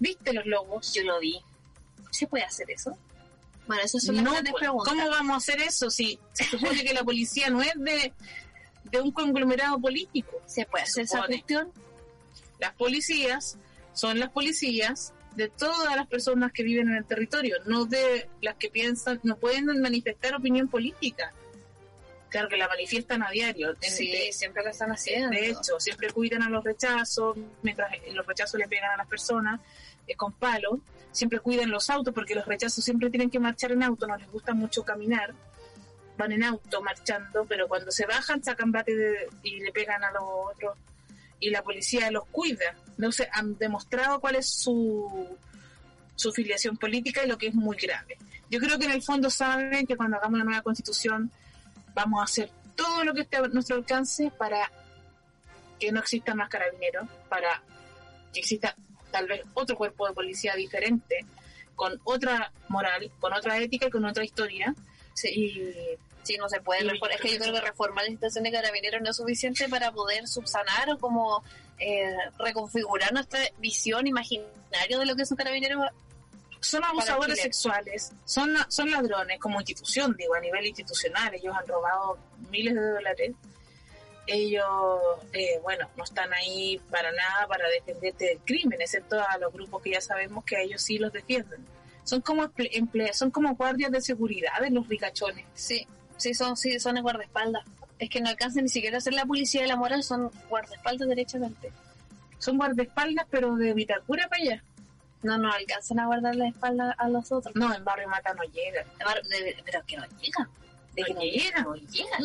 ¿Viste los logos? Yo lo vi. ¿Se puede hacer eso? Bueno, esas son las No, grandes pues, preguntas. ¿Cómo vamos a hacer eso si se supone que la policía no es de, de un conglomerado político? ¿Se puede hacer esa cuestión? Las policías son las policías de todas las personas que viven en el territorio, no de las que piensan, no pueden manifestar opinión política. Claro que la manifiestan a diario. Sí, de- siempre lo están haciendo. De hecho, siempre cuidan a los rechazos, mientras los rechazos le pegan a las personas con palo. Siempre cuidan los autos, porque los rechazos siempre tienen que marchar en auto, no les gusta mucho caminar. Van en auto marchando, pero cuando se bajan sacan bate de- y le pegan a los otros. Y la policía los cuida. Sé, han demostrado cuál es su, su filiación política y lo que es muy grave. Yo creo que en el fondo saben que cuando hagamos una nueva constitución vamos a hacer todo lo que esté a nuestro alcance para que no existan más carabineros, para que exista tal vez otro cuerpo de policía diferente, con otra moral, con otra ética y con otra historia. Y Sí, no se puede. Reformar. Es que yo creo que reformar la institución de carabineros no es suficiente para poder subsanar o como eh, reconfigurar nuestra visión imaginaria de lo que es un carabinero. son abusadores sexuales, son, son ladrones como institución, digo, a nivel institucional. Ellos han robado miles de dólares. Ellos, eh, bueno, no están ahí para nada para defenderte del crimen, excepto a los grupos que ya sabemos que a ellos sí los defienden. Son como son como guardias de seguridad de los ricachones. Sí, sí, son, sí, son el guardaespaldas. Es que no alcanzan ni siquiera a ser la policía de la moral, son guardaespaldas derechamente. Son guardaespaldas, pero de Vitacura para allá. No nos alcanzan a guardar la espalda a los otros. No, en Barrio Mata no llegan. De- pero que no llegan. De que No llegan, no llegan.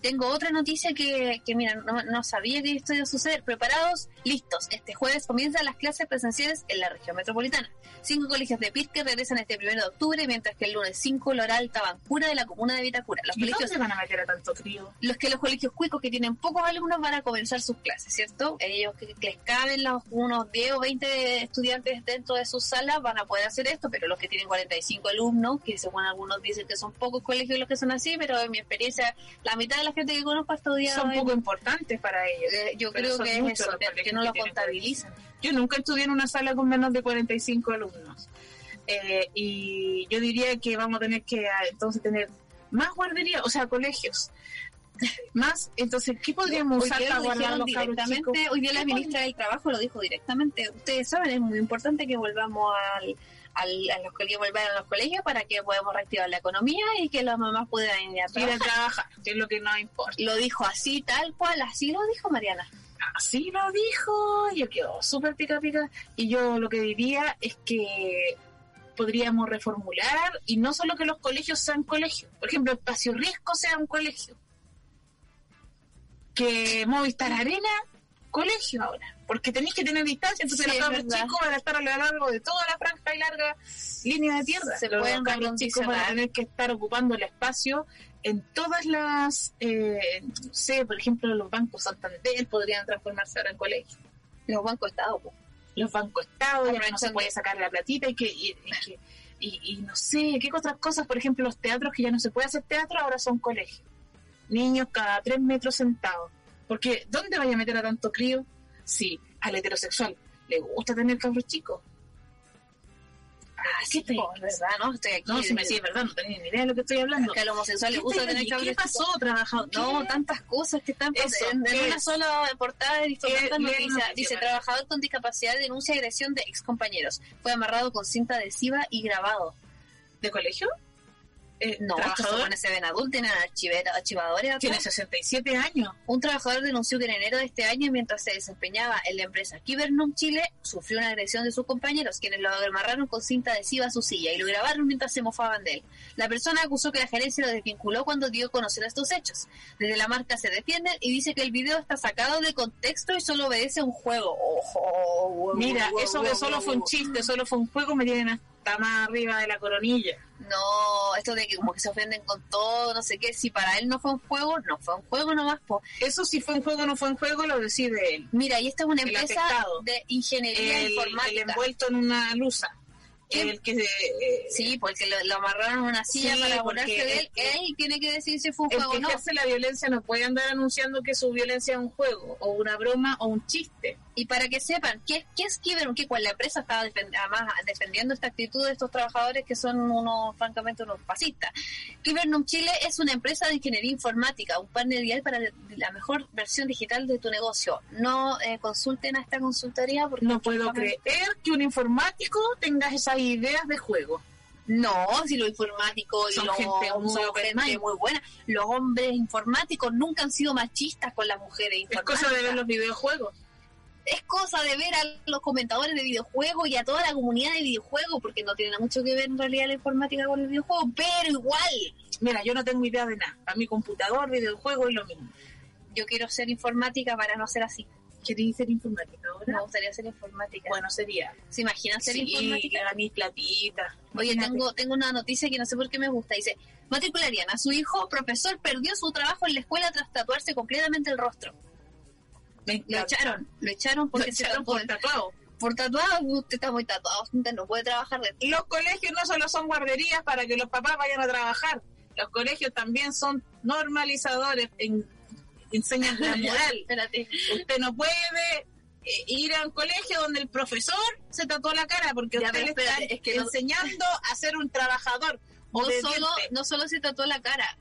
Tengo otra noticia que, que mira, no, no sabía que esto iba a suceder. Preparados, listos. Este jueves comienzan las clases presenciales en la región metropolitana. Cinco colegios de Pirque regresan este primero de octubre, mientras que el lunes 5 lo hará Tabancura de la comuna de Vitacura. Los ¿Y colegios dónde van a meter a tanto crío? los que los colegios cuicos que tienen pocos alumnos van a comenzar sus clases, ¿cierto? Ellos que, que les caben los, unos 10 o 20 estudiantes dentro de sus salas van a poder hacer esto, pero los que tienen 45 alumnos, que según algunos dicen que son pocos colegios los que son así, pero en mi experiencia la mitad de la gente que conozco ha estudiado Son en- poco importantes para ellos. eh, yo creo que es eso, que, no lo contabilizan. Yo nunca estudié en una sala con menos de 45 alumnos. Eh, y yo diría que vamos a tener que ah, entonces tener más guarderías, o sea, colegios. Más, entonces, ¿qué podríamos usar para guardar los directamente, hoy día la ¿Qué ministra del Trabajo lo dijo directamente. Ustedes saben, es muy importante que volvamos al, al, a los colegios, volver a los colegios para que podamos reactivar la economía y que las mamás puedan ir a Ir a trabajar. trabajar, que es lo que nos importa. Lo dijo así, tal cual, así lo dijo Mariana. Así lo dijo, yo quedo súper pica pica. Y yo lo que diría es que podríamos reformular y no solo que los colegios sean colegios. Por ejemplo, Espacio Riesgo sea un colegio. Que Movistar Arena, colegio ahora. Porque tenéis que tener distancia, entonces Sí, los cabros chicos van a estar a lo largo de toda la franja y larga línea de tierra. Se los pueden cabros chicos van a tener que estar ocupando el espacio en todas las, eh, no sé, por ejemplo, los bancos Santander podrían transformarse ahora en colegio. Los bancos Estado. po. Los bancos estados, ya no se puede sacar la platita y que, y, y que- y- y no sé, qué otras cosas, por ejemplo, los teatros que ya no se puede hacer teatro, ahora son colegios. Niños cada tres metros sentados. Porque, ¿dónde vaya a meter a tanto crío? Sí, al heterosexual le gusta tener cabros chicos. Ah, ¿qué te po, es verdad, ¿no? Estoy aquí. No, si me sí, es verdad, no tenía ni idea de lo que estoy hablando. que a los homosexuales les gusta ¿Qué, tener ¿Qué pasó, trabajador? No, tantas cosas que están pasando en ¿qué una sola portada noticia, Dice, trabajador con discapacidad denuncia agresión de excompañeros. Fue amarrado con cinta adhesiva y grabado. ¿De colegio? Eh, No, trabajador se ven adultos, tienen archivadores. atrás. tiene 67 años. Un trabajador denunció que en enero de este año, mientras se desempeñaba en la empresa Kibernum Chile, sufrió una agresión de sus compañeros, quienes lo amarraron con cinta adhesiva a su silla y lo grabaron mientras se mofaban de él. La persona acusó que la gerencia lo desvinculó cuando dio a conocer estos hechos. Desde la marca se defienden y dice que el video está sacado de contexto y solo obedece a un juego. Ojo, Mira, eso solo fue un chiste, solo fue un juego, me tienen hasta más arriba de la coronilla. No, esto de que como que se ofenden con todo, no sé qué, si para él no fue un juego, no fue un juego nomás, po. Eso si fue un juego o no fue un juego, lo decide él. Mira, y esta es una El empresa de ingeniería El, el informática. envuelto en una luza. ¿Quién? El que eh, Sí, porque lo, lo amarraron a una silla Sí, para burlarse de él. que- Él tiene que decir si fue un el juego que o no. ejerce la violencia no puede andar anunciando que su violencia es un juego, o una broma, o un chiste. Y para que sepan, ¿qué, qué es Kibernum? Que cual la empresa estaba defend- además defendiendo esta actitud de estos trabajadores que son unos, francamente, unos fascistas. Kibernum Chile es una empresa de ingeniería informática, un partner ideal para la mejor versión digital de tu negocio. No eh, consulten a esta consultoría porque No puedo creer que un informático tenga esas ideas de juego. No, si lo informático y Son lo- gente muy son gente muy buena. Los hombres informáticos nunca han sido machistas con las mujeres Es informáticas. cosa de ver los videojuegos. Es cosa de ver a los comentadores de videojuegos y a toda la comunidad de videojuegos, porque no tiene mucho que ver en realidad la informática con el videojuego, pero igual Mira, yo no tengo idea de nada. A mi computador, videojuego es lo mismo. yo quiero ser informática para no ser así. ¿Queréis ser informática ahora? Me gustaría ser informática. Bueno, sería. ¿Se imaginan ser Sí, informática? ganar platita. Oye, Imagínate. tengo, tengo una noticia que no sé por qué me gusta. Dice, matricularían a su hijo, profesor, perdió su trabajo en la escuela tras tatuarse completamente el rostro. Lo echaron, lo echaron porque se echaron por tatuado. Por tatuado, usted está muy tatuado, usted no puede trabajar de Los colegios no solo son guarderías para que los papás vayan a trabajar. Los colegios también son normalizadores, en, enseñan la moral. Espérate. Usted no puede eh, ir a un colegio donde el profesor se tatuó la cara porque Ya, usted le está es que no- enseñando a ser un trabajador. No solo, no solo se tatuó la cara,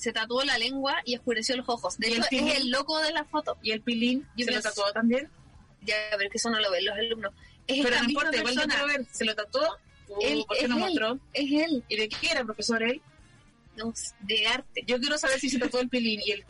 se tatuó la lengua y oscureció los ojos. De ¿Y el hecho, es el loco de la foto. Y el pilín se lo tatuó también. Ya, pero es que eso no lo ven los alumnos. Es Pero no importa, igual persona. quiero ver. Se lo tatuó. Él- ¿Por qué es no él. mostró? Es él, ¿Y de qué era, profesor, él? no, de arte. Yo quiero saber si se tatuó el pilín y el,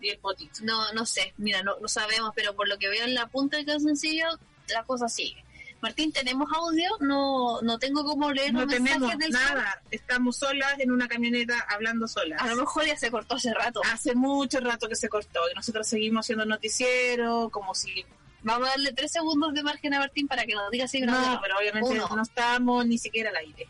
y el potito. No, no sé, mira, no, no sabemos, pero por lo que veo en la punta del calzoncillo, la cosa sigue. Martín, ¿tenemos audio? No, no tengo cómo leer No los mensajes tenemos del nada. Estamos solas en una camioneta hablando solas. A lo mejor ya se cortó hace rato. Hace mucho rato que se cortó y nosotros seguimos haciendo noticiero, como si... Vamos a darle tres segundos de margen a Martín para que nos diga si No, audio. pero obviamente Uno. no estamos ni siquiera al aire.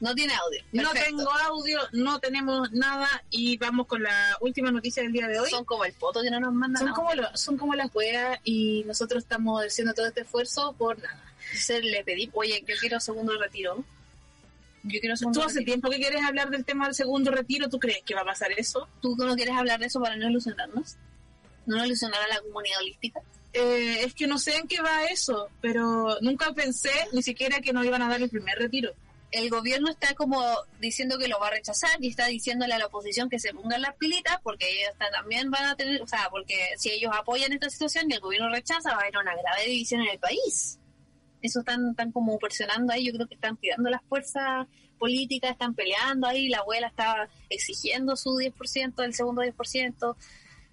No tiene audio. No tengo audio, no tenemos nada y vamos con la última noticia del día de hoy. Son como el foto que no nos mandan. Son como, lo- son como las weas y nosotros estamos haciendo todo este esfuerzo por nada. Entonces le pedí, oye, yo quiero segundo retiro. Yo quiero segundo Tú hace retiro. tiempo que quieres hablar del tema del segundo retiro, ¿tú crees que va a pasar eso? ¿Tú no quieres hablar de eso para no ilusionarnos? ¿No ilusionar a la comunidad holística? Eh, es que no sé en qué va eso, pero nunca pensé ni siquiera que nos iban a dar el primer retiro. El gobierno está como diciendo que lo va a rechazar y está diciéndole a la oposición que se pongan las pilitas porque ellos también van a tener, o sea, porque si ellos apoyan esta situación y el gobierno rechaza, va a haber una grave división en el país. Eso están, están como presionando ahí, yo creo que están tirando las fuerzas políticas, están peleando ahí, la abuela está exigiendo su 10%, el segundo 10%,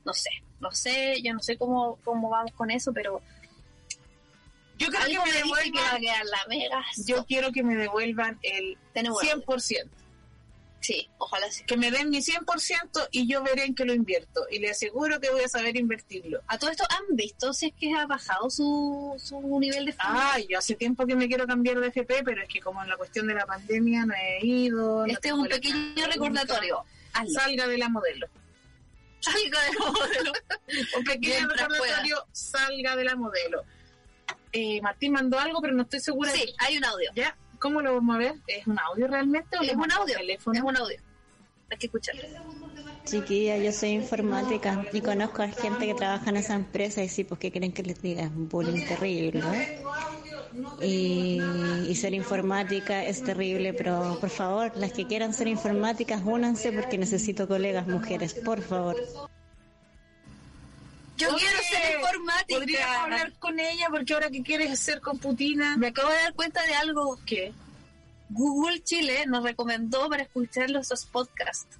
no sé, no sé, yo no sé cómo, cómo vamos con eso, pero Yo creo algo que me me dice que va a devuelvan, quedar la yo quiero que me devuelvan el Tenemos 100%. Sí, ojalá sí. Que me den mi 100% y yo veré en qué lo invierto. Y le aseguro que voy a saber invertirlo. A todo esto, ¿han visto si es que ha bajado su, su nivel de fama? Ay, yo hace tiempo que me quiero cambiar de FP, pero es que como en la cuestión de la pandemia no he ido. no este es tengo un la pequeño recordatorio. Hazlo. Salga de la modelo. Salga del modelo. Un pequeño recordatorio, salga de la modelo. Eh, Martín mandó algo, pero no estoy segura. Sí, hay un audio. ¿Ya? ¿Cómo lo vamos a ver? ¿Es un audio realmente o Es un audio. teléfono? Es un audio. Hay que escucharlo. Chiquilla, yo soy informática y conozco a gente que trabaja en esa empresa y sí, pues que creen que les diga es un bullying terrible. ¿no? Y, y ser informática es terrible, pero por favor, las que quieran ser informáticas, únanse porque necesito colegas mujeres, por favor. Yo Oye, quiero ser informática. ¿Podrías hablar con ella? Porque ahora que quieres hacer con Putina. Me acabo de dar cuenta de algo. ¿Qué? Google Chile nos recomendó para escuchar los podcasts.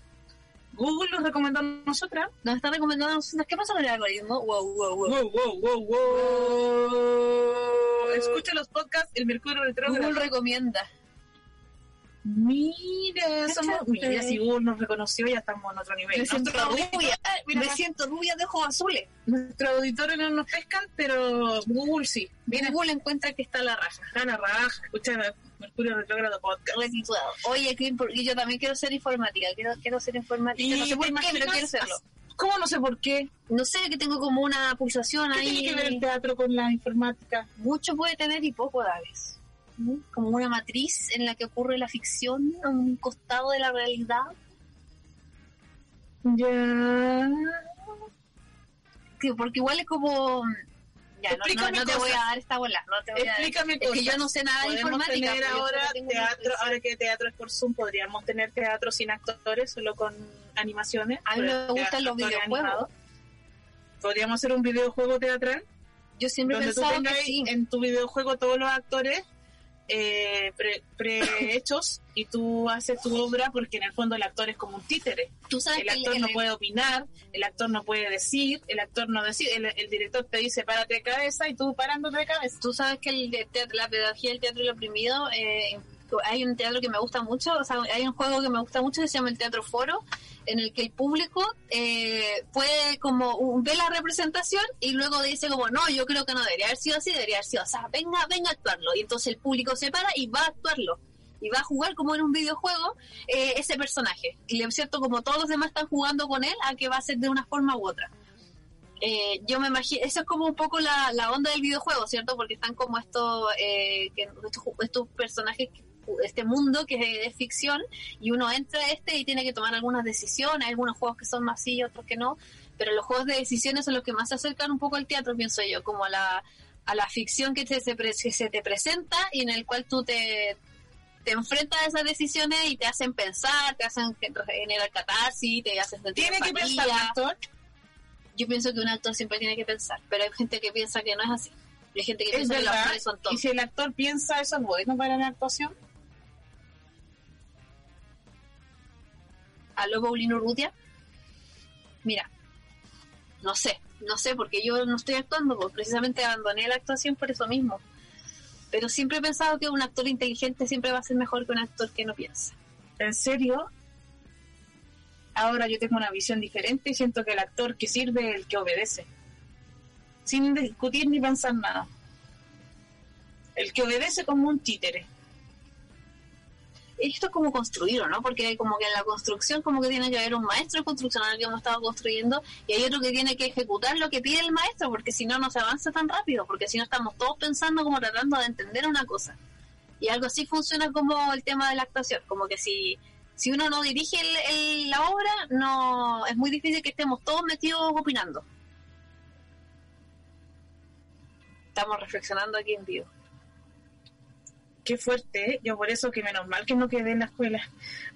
Google nos recomendó a nosotras. Nos está recomendando a nosotras. ¿Qué pasa con el algoritmo? Wow, wow, wow. Wow, wow, wow, wow. Escucha los podcasts, el Mercurio Retrógrado. Google recomienda. Mira, somos, mira, si Google nos reconoció, ya estamos en otro nivel. Me siento rubia, mira, me siento rubia de ojos azules. Nuestros auditores no nos pescan, pero Google sí. Viene Google encuentra que está la raja. a la raja, escucha Mercurio Retrógrado Podcast. Oye, qué y yo también quiero ser informática. Quiero, quiero ser informática. no sé ¿te por qué, pero quiero serlo. ¿Cómo no sé por qué? No sé, que tengo como una pulsación ¿Qué ahí. tiene que ver el teatro con la informática? Mucho puede tener y poco a la vez. Como una matriz en la que ocurre la ficción a un costado de la realidad. Ya. Que- Porque igual es como... Ya, no, no, Explícame no te voy a dar esta bola. No te voy a dar. Explícame Es que yo no sé nada de informática. tener ahora teatro, ahora que teatro es por Zoom, podríamos tener teatro sin actores, solo con animaciones. A mí me gustan los videojuegos. Podríamos hacer un videojuego teatral Yo siempre donde tú tengas que sí. en tu videojuego todos los actores eh, pre- prehechos y tú haces tu obra porque en el fondo el actor es como un títere. Tú sabes El actor el- no el- puede opinar, el actor no puede decir, el actor no decide, el, el director te dice párate de cabeza y tú parándote de cabeza. Tú sabes que el teatro- la pedagogía del teatro y lo oprimido, eh, hay un teatro que me gusta mucho, o sea, hay un juego que me gusta mucho que se llama el Teatro Foro, en el que el público eh, puede como un- ve la representación y luego dice como, no, yo creo que no debería haber sido así, debería haber sido, o sea, venga, venga a actuarlo. Y entonces el público se para y va a actuarlo. Y va a jugar como en un videojuego eh, ese personaje. Y es cierto, como todos los demás están jugando con él, a que va a ser de una forma u otra. Eh, yo me imagino, eso es como un poco la, onda del videojuego, ¿cierto? Porque están como estos, eh, estos, estos personajes, este mundo que es, ficción, y uno entra a este y tiene que tomar algunas decisiones, hay algunos juegos que son más sí y otros que no, pero los juegos de decisiones son los que más se acercan un poco al teatro, pienso yo, como a la, a la ficción que, te, se, que se te presenta y en el cual tú te, te enfrentas a esas decisiones y te hacen pensar, te hacen generar catarsis, te hacen sentir Tiene que pensar el actor. Yo pienso que un actor siempre tiene que pensar, pero hay gente que piensa que no es así. Y hay gente que Es piensa que los actores son Y tontos. si el actor piensa eso es bueno para la actuación. Aló, Paulino Urrutia. Mira, no sé, no sé, porque yo no estoy actuando, pues precisamente abandoné la actuación por eso mismo. Pero siempre he pensado que un actor inteligente siempre va a ser mejor que un actor que no piensa. ¿En serio? Ahora yo tengo una visión diferente y siento que el actor que sirve es el que obedece. Sin discutir ni pensar nada. El que obedece como un títere. Esto es como construirlo, ¿no? Porque como que en la construcción como que tiene que haber un maestro de construcción al que hemos estado construyendo y hay otro que tiene que ejecutar lo que pide el maestro porque si no no se avanza tan rápido, porque si no estamos todos pensando como tratando de entender una cosa. Y algo así funciona como el tema de la actuación, como que si si uno no dirige la obra, no es muy difícil que estemos todos metidos opinando. Estamos reflexionando aquí en vivo. Qué fuerte, ¿eh? yo por eso que menos mal que no quedé en la escuela.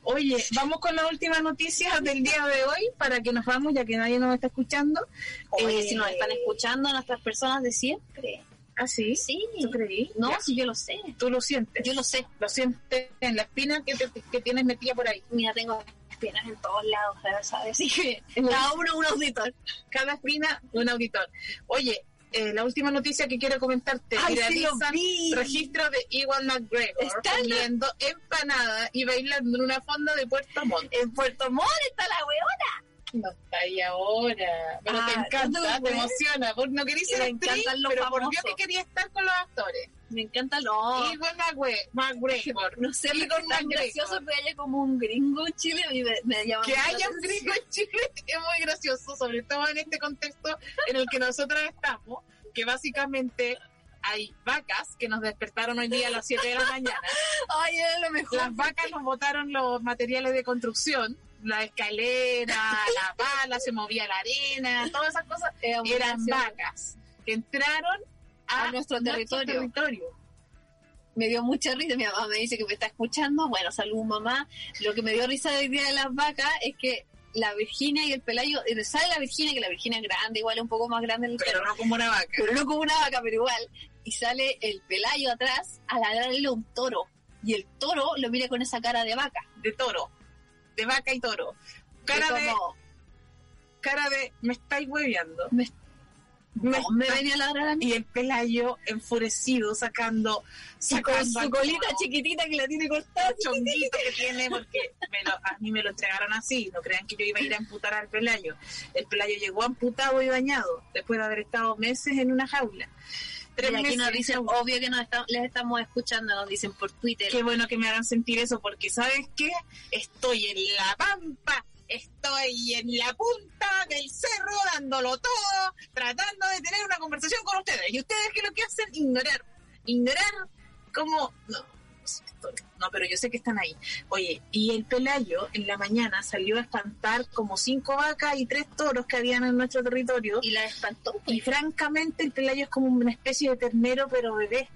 Oye, vamos con las últimas noticias del día de hoy para que nos vamos ya que nadie nos está escuchando. Oye, Eh, si nos están escuchando nuestras personas de siempre. ¿Ah, sí? Sí. ¿Tú creí? No, si yo lo sé. Tú lo sientes. Yo lo sé. Lo sientes en la espina que, te- que tienes metida por ahí. Mira, tengo espinas en todos lados, ¿sabes? Así que cada uno un auditor. cada espina un auditor. Oye, eh, la última noticia que quiero comentarte. Ay, vi. registro de Iwan McGregor Está la- comiendo empanada y bailando en una fonda de Puerto Montt. En Puerto Montt está la weona. No está ahí ahora. Pero Ah, te ¿no encanta, te emociona. Vos no querís Me ser actriz, pero por famosos. Dios que quería estar con los actores. Me encanta lo. McGre- McGregor. No sé, es tan McGregor. gracioso que haya como un gringo en Chile y me, me llama Que haya un gringo en Chile es muy gracioso, sobre todo en este contexto en el que nosotros estamos, que básicamente hay vacas que nos despertaron hoy día a las 7 de la mañana. Ay, es lo mejor. Las vacas nos botaron los materiales de construcción, la escalera, la pala, se movía la arena, todas esas cosas eran vacas que entraron a, A nuestro territorio. territorio. me dio mucha risa. Mi mamá me dice que me está escuchando. Bueno, salud mamá. Lo que me dio risa del día de las vacas es que la Virginia y el Pelayo, sale la Virginia, que la Virginia es grande, igual es un poco más grande el Pero no como una vaca. pero no como una vaca, pero igual. Y sale el Pelayo atrás a ladrarle a un toro. y el toro lo mira con esa cara de vaca. De toro. De vaca y toro. Cara de. Cara de. Me estáis hueveando. Me, me venía a ladrar a mí. Y el pelayo enfurecido sacando. Con su colita chiquitita que la tiene cortada. chonguito que tiene, porque me lo- a mí me lo entregaron así. No crean que yo iba a ir a amputar al pelayo. El pelayo llegó amputado y bañado después de haber estado meses en una jaula. Tres Y aquí meses nos en dicen, obvio que nos estamos, les estamos escuchando, nos dicen por Twitter. Qué bueno que me hagan sentir eso, porque ¿sabes qué? Estoy en la pampa, estoy en la punta del cerro dándolo todo, tratando de tener una conversación con ustedes. Y ustedes qué es lo que hacen? Ignorar. Ignorar como... No, no, pero yo sé que están ahí. Oye, y el Pelayo en la mañana salió a espantar como cinco vacas y tres toros que habían en nuestro territorio. Y la espantó. pues. Y francamente el pelayo es como una especie de ternero, pero bebé.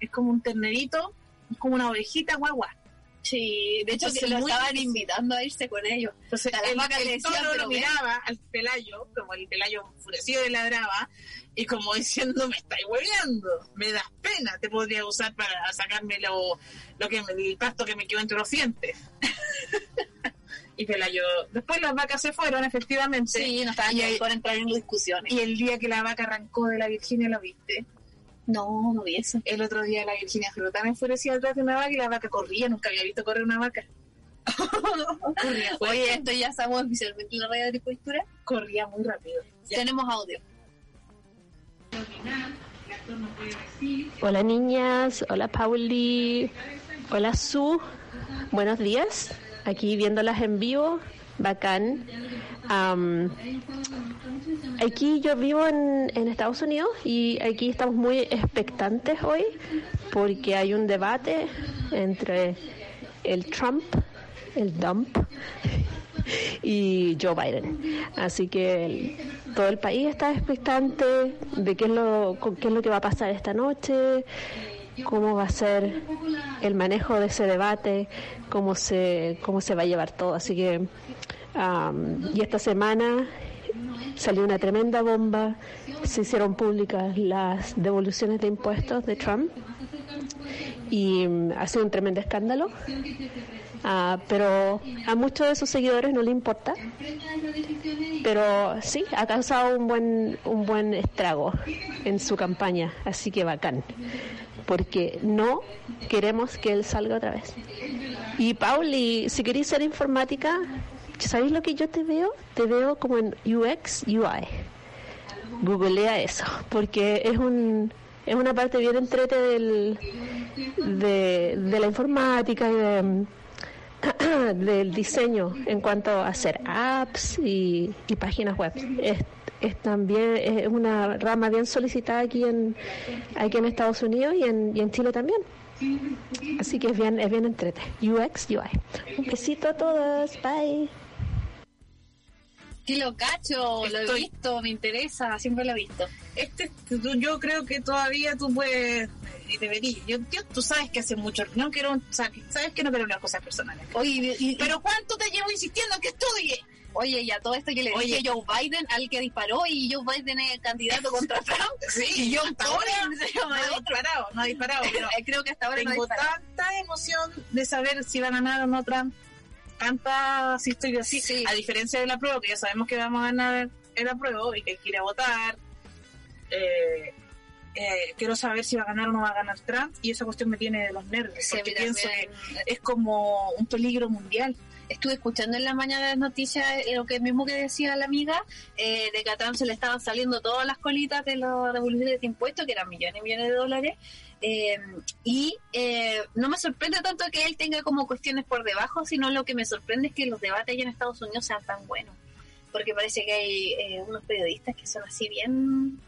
Es como un ternerito, es como una ovejita guagua. Sí, de hecho que lo estaban difícil. invitando a irse con ellos. Entonces A el, el toro lo miraba al pelayo, como el pelayo enfurecido y ladraba, y como diciendo, me estáis hueveando, me das pena, te podría usar para sacarme lo, lo que me- el pasto que me quedó entre los dientes. y pelayo, después las vacas se fueron, efectivamente. Sí, no estaban y, por entrar en discusiones. y el día que la vaca arrancó de la Virginia, ¿lo viste? No, no vi eso. El otro día la Virginia se tan enfurecida detrás de una vaca y la vaca corría, nunca había visto correr una vaca. corría, Oye, esto ya estamos oficialmente en la red de agricultura. corría muy rápido. Ya. Tenemos audio. Hola niñas, hola Pauli, hola Su, buenos días. Aquí viéndolas en vivo, bacán. Am, aquí yo vivo en, en Estados Unidos y aquí estamos muy expectantes hoy porque hay un debate entre el Trump, el Dump y Joe Biden. Así que todo el país está expectante de qué es lo qué es lo que va a pasar esta noche, cómo va a ser el manejo de ese debate, cómo se cómo se va a llevar todo. Así que am, y esta semana salió una tremenda bomba, se hicieron públicas las devoluciones de impuestos de Trump y mm, ha sido un tremendo escándalo. Ah, pero a muchos de sus seguidores no le importa. Pero sí, ha causado un buen, un buen estrago en su campaña, así que bacán. Porque no queremos que él salga otra vez. Y Pauli, si queréis ser informática, ¿sabéis lo que yo te veo? Te veo como en UX, UI. Googlea eso, porque es un es una parte bien entrete del, de, de la informática y de, del diseño en cuanto a hacer apps y, páginas web. Es, es también es una rama bien solicitada aquí en aquí en Estados Unidos y en, y en Chile también. Así que es bien es bien entrete. UX, UI. Un besito a todos. Bye. Sí, lo cacho, lo he visto, me interesa, siempre lo he visto. Este, yo creo que todavía tú puedes y deberías. Yo, yo- tú sabes que hace mucho. No quiero, o sea, que- sabes que no quiero hablar cosas personales. Oye, y- y- Pero ¿cuánto te llevo insistiendo en que estudie? oye, y a todo esto que le Oye. dije Joe Biden, al que disparó, y Joe Biden es candidato contra Trump. Sí, y yo hasta ahora no ha disparado, no ha disparado. Pero Creo que hasta ahora no tengo tanta emoción de saber si va a ganar o no Trump. Tanta, si estoy así. Sí. A diferencia de la prueba, que ya sabemos que vamos a ganar el apruebo y que hay que ir a votar. Eh, eh, quiero saber si va a ganar o no va a ganar Trump y esa cuestión me tiene de los nervios Sí, porque pienso también, que es como un peligro mundial. estuve escuchando en la mañana las noticias eh, lo que mismo que decía la amiga, eh, de que a Trump se le estaban saliendo todas las colitas de los devoluciones de impuestos, que eran millones y millones de dólares, eh, y eh, no me sorprende tanto que él tenga como cuestiones por debajo, sino lo que me sorprende es que los debates allá en Estados Unidos sean tan buenos, porque parece que hay eh, unos periodistas que son así bien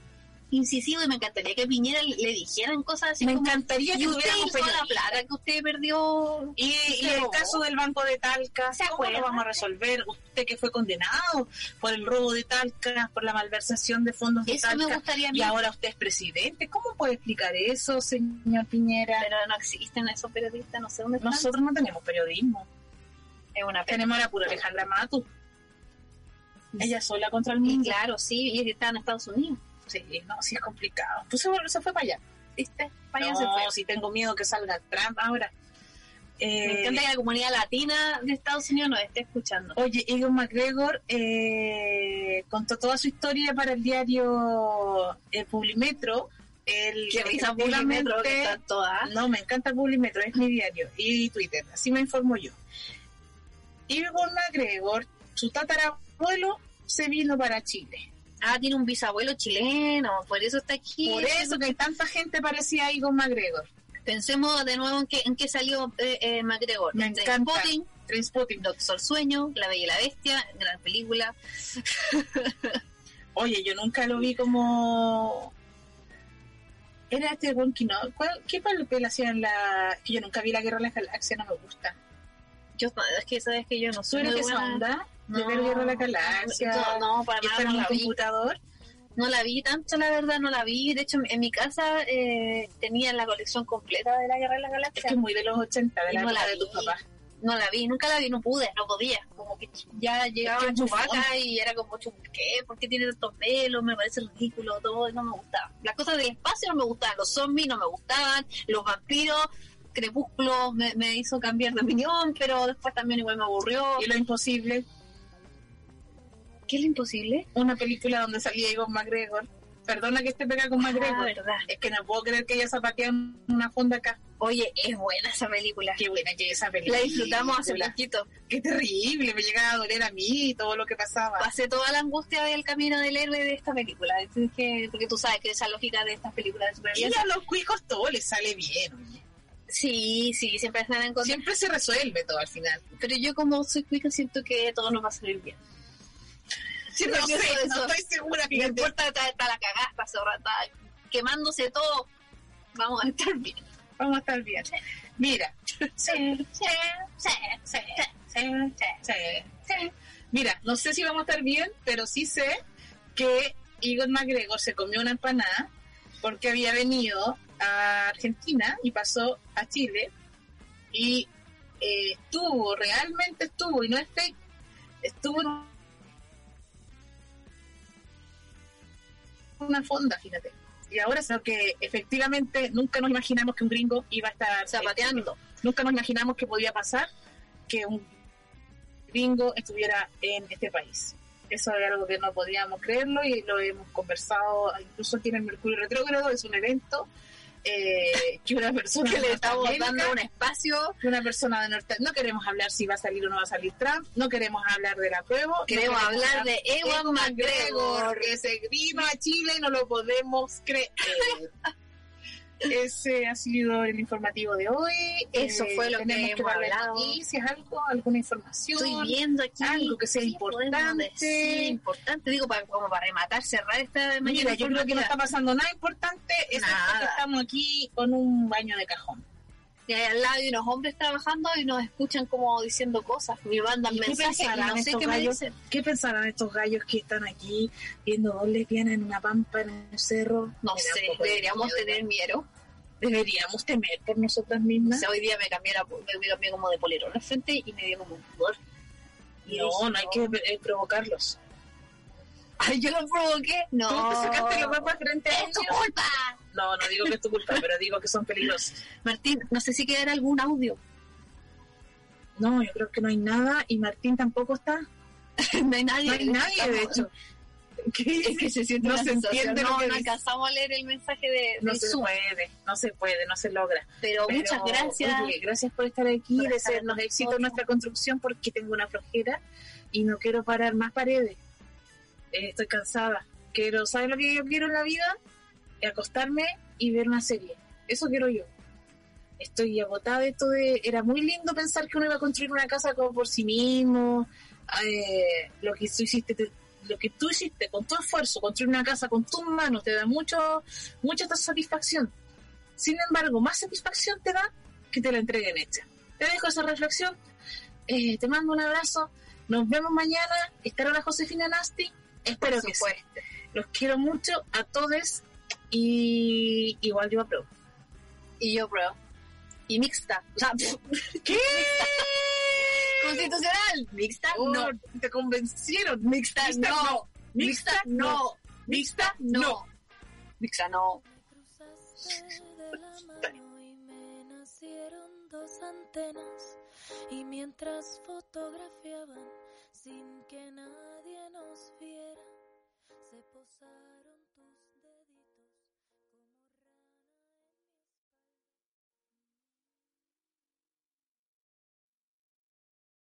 incisivos y me encantaría que Piñera le dijeran cosas así Me como, encantaría que usted hizo la plata que usted perdió Y, el caso del Banco de Talca, ¿Se ¿cómo lo vamos a resolver? Usted que fue condenado por el robo de Talca, por la malversación de fondos de Eso me Talca, gustaría a mí. y ahora usted es presidente. ¿Cómo puede explicar eso, señor Piñera? Pero no existen esos periodistas, no sé dónde están. Nosotros no tenemos periodismo. es una pena. Tenemos a la pura Alejandra Matu. Ella sola contra el Y mundo. claro, sí, y está en Estados Unidos. Sí, no, sí es complicado. Pues se, se fue para allá. ¿Viste? Para allá no, se fue. sí tengo miedo que salga Trump ahora. Eh, Me encanta que la comunidad latina de Estados Unidos nos esté escuchando. Oye, Egon McGregor eh, contó toda su historia para el diario eh, Publimetro. El, Qué risa Publimetro que. No, me encanta Publimetro, es mi diario. Y Twitter, así me informo yo. Egon McGregor, su tatarabuelo, se vino para Chile. Ah, tiene un bisabuelo chileno, por eso está aquí. Por eso que tanta gente parecía a Egon McGregor. Pensemos de nuevo en qué, en qué salió eh, eh, McGregor. Me encanta. Spotting, Trainspotting. Doctor Sueño, La Bella y la Bestia, gran película. Oye, yo nunca lo vi como... Era este buen que no... ¿cuál- ¿Qué papel hacía en la...? Que yo nunca vi la Guerra de las Galaxias, no me gusta. Yo, es que sabes que yo no ¿Tú soy eres muy de esa buena. onda? De No, ver Guerra de las Galaxias. No, no, para nada no la vi. computador. No la vi tanto, la verdad, no la vi. De hecho, en mi casa eh, tenía la colección completa de la Guerra de las Es Galaxias. que es muy de los 80, de la no la de tus papás. No la vi, nunca la vi, no pude, no podía. Como que ya llegaba Es es Chewbacca y era como, "Chu, ¿qué? ¿Por qué tiene tantos pelos? Me parece ridículo todo no me gustaba. Las cosas del espacio no me gustaban, los zombies no me gustaban, los vampiros, Crepúsculo me, me hizo cambiar de opinión, pero después también igual me aburrió. Y Lo Imposible, ¿Qué es lo imposible? una película donde salía Egon McGregor. Perdona que esté pegada con Ah, McGregor. verdad. es que no puedo creer que ella zapatea en una fonda acá. Oye, es buena esa película. Qué buena que es esa película. La disfrutamos hace poquito. Qué terrible, me llegaba a doler a mí todo lo que pasaba. Pasé toda la angustia del camino del héroe de esta película. Es que- porque tú sabes que esa lógica de estas películas de Y supervivencia. a los cuicos todo les sale bien. oye. Sí, sí, siempre están en contra. Siempre se resuelve todo al final. Pero yo como soy cuica siento que todo nos va a salir bien. Siempre no sé, no estoy segura, No fíjate. importa, está, está la cagada, está zorra, está quemándose todo. Vamos a estar bien. Vamos a estar bien. Mira. Sí, sí, sí, sí, sí, sí, sí. Mira, no sé si vamos a estar bien, pero sí sé que Igor McGregor se comió una empanada porque había venido a Argentina y pasó a Chile y eh, estuvo, realmente estuvo, y no es fake, estuvo en una fonda, fíjate. Y ahora es lo que efectivamente nunca nos imaginamos que un gringo iba a estar Zapateando. Nunca nos imaginamos que podía pasar que un gringo estuviera en este país. Eso es algo que no podíamos creerlo y lo hemos conversado incluso aquí en el Mercurio Retrógrado. Es un evento eh, que una persona Que le estamos Norteamérica- dando un espacio. que una persona de norte no queremos hablar si va a salir o no va a salir Trump, no queremos hablar de la prueba, no Queremos hablar de Ewan McGregor. que se vino a Chile y no lo podemos creer. Ese ha sido el informativo de hoy. Eso fue lo que tenemos hemos darle hablado. noticias, algo, alguna información. Estoy viendo aquí. algo que sea ¿qué podemos importante. decir? importante, digo, para, como para rematar, cerrar esta mañana. Mira, yo creo que no está pasando nada importante, es que estamos aquí con un baño de cajón. Y hay al lado hay unos hombres trabajando y nos escuchan como diciendo cosas. Me mandan ¿Y qué mensajes y pensarán no sé estos qué me gallos? dicen. ¿Qué pensarán estos gallos que están aquí viendo dos lesbianas en una pampa en el cerro? No sé, un deberíamos miedo. tener miedo. Deberíamos temer por nosotras O mismas. sea, hoy día me cambié, la, me, me cambié como de polerón al frente y me dio como un pudor. Y No, no hay que eh, provocarlos. Ay, yo lo provoqué. No. Tú te sacaste los frente a ¡Es tu culpa! No, no digo que es tu culpa, pero digo que son peligrosos. Martín, no sé si quedará algún audio. No, yo creo que no hay nada y Martín tampoco está. no hay nadie. No hay nadie, de hecho. Es que se siente No una se sensación. entiende lo No, que alcanzamos a leer el mensaje de, No se Zoom. puede, no se puede, no se logra. Pero, Pero, muchas gracias. oye, gracias por estar aquí, Por estar con éxito en nuestra construcción porque tengo una flojera y no quiero parar más paredes. Eh, estoy cansada. Quiero, ¿sabes lo que yo quiero en la vida? Acostarme y ver una serie. Eso quiero yo. Estoy agotada de esto de... Era muy lindo pensar que uno iba a construir una casa como por sí mismo. Eh, lo que tú hiciste... te- lo que tú hiciste con tu esfuerzo, construir una casa con tus manos, te da mucho, mucha satisfacción. Sin embargo, más satisfacción te da que te la entreguen hecha. Te dejo esa reflexión. Eh, te mando un abrazo. Nos vemos mañana. Estará la Josefina Nasti. Espero que sí. Los quiero mucho a todos. Y igual yo apruebo. Y yo pruebo. Y mixta. O sea, ¿Qué? Constitucional. Mixta, Oh, no. Te convencieron. Mixta, Mixta, no. no. Mixta, no. Mixta, no. Mixta, no. cruzaste de la mano y me nacieron dos antenas y mientras fotografiaban sin que nadie nos viera, se posaban.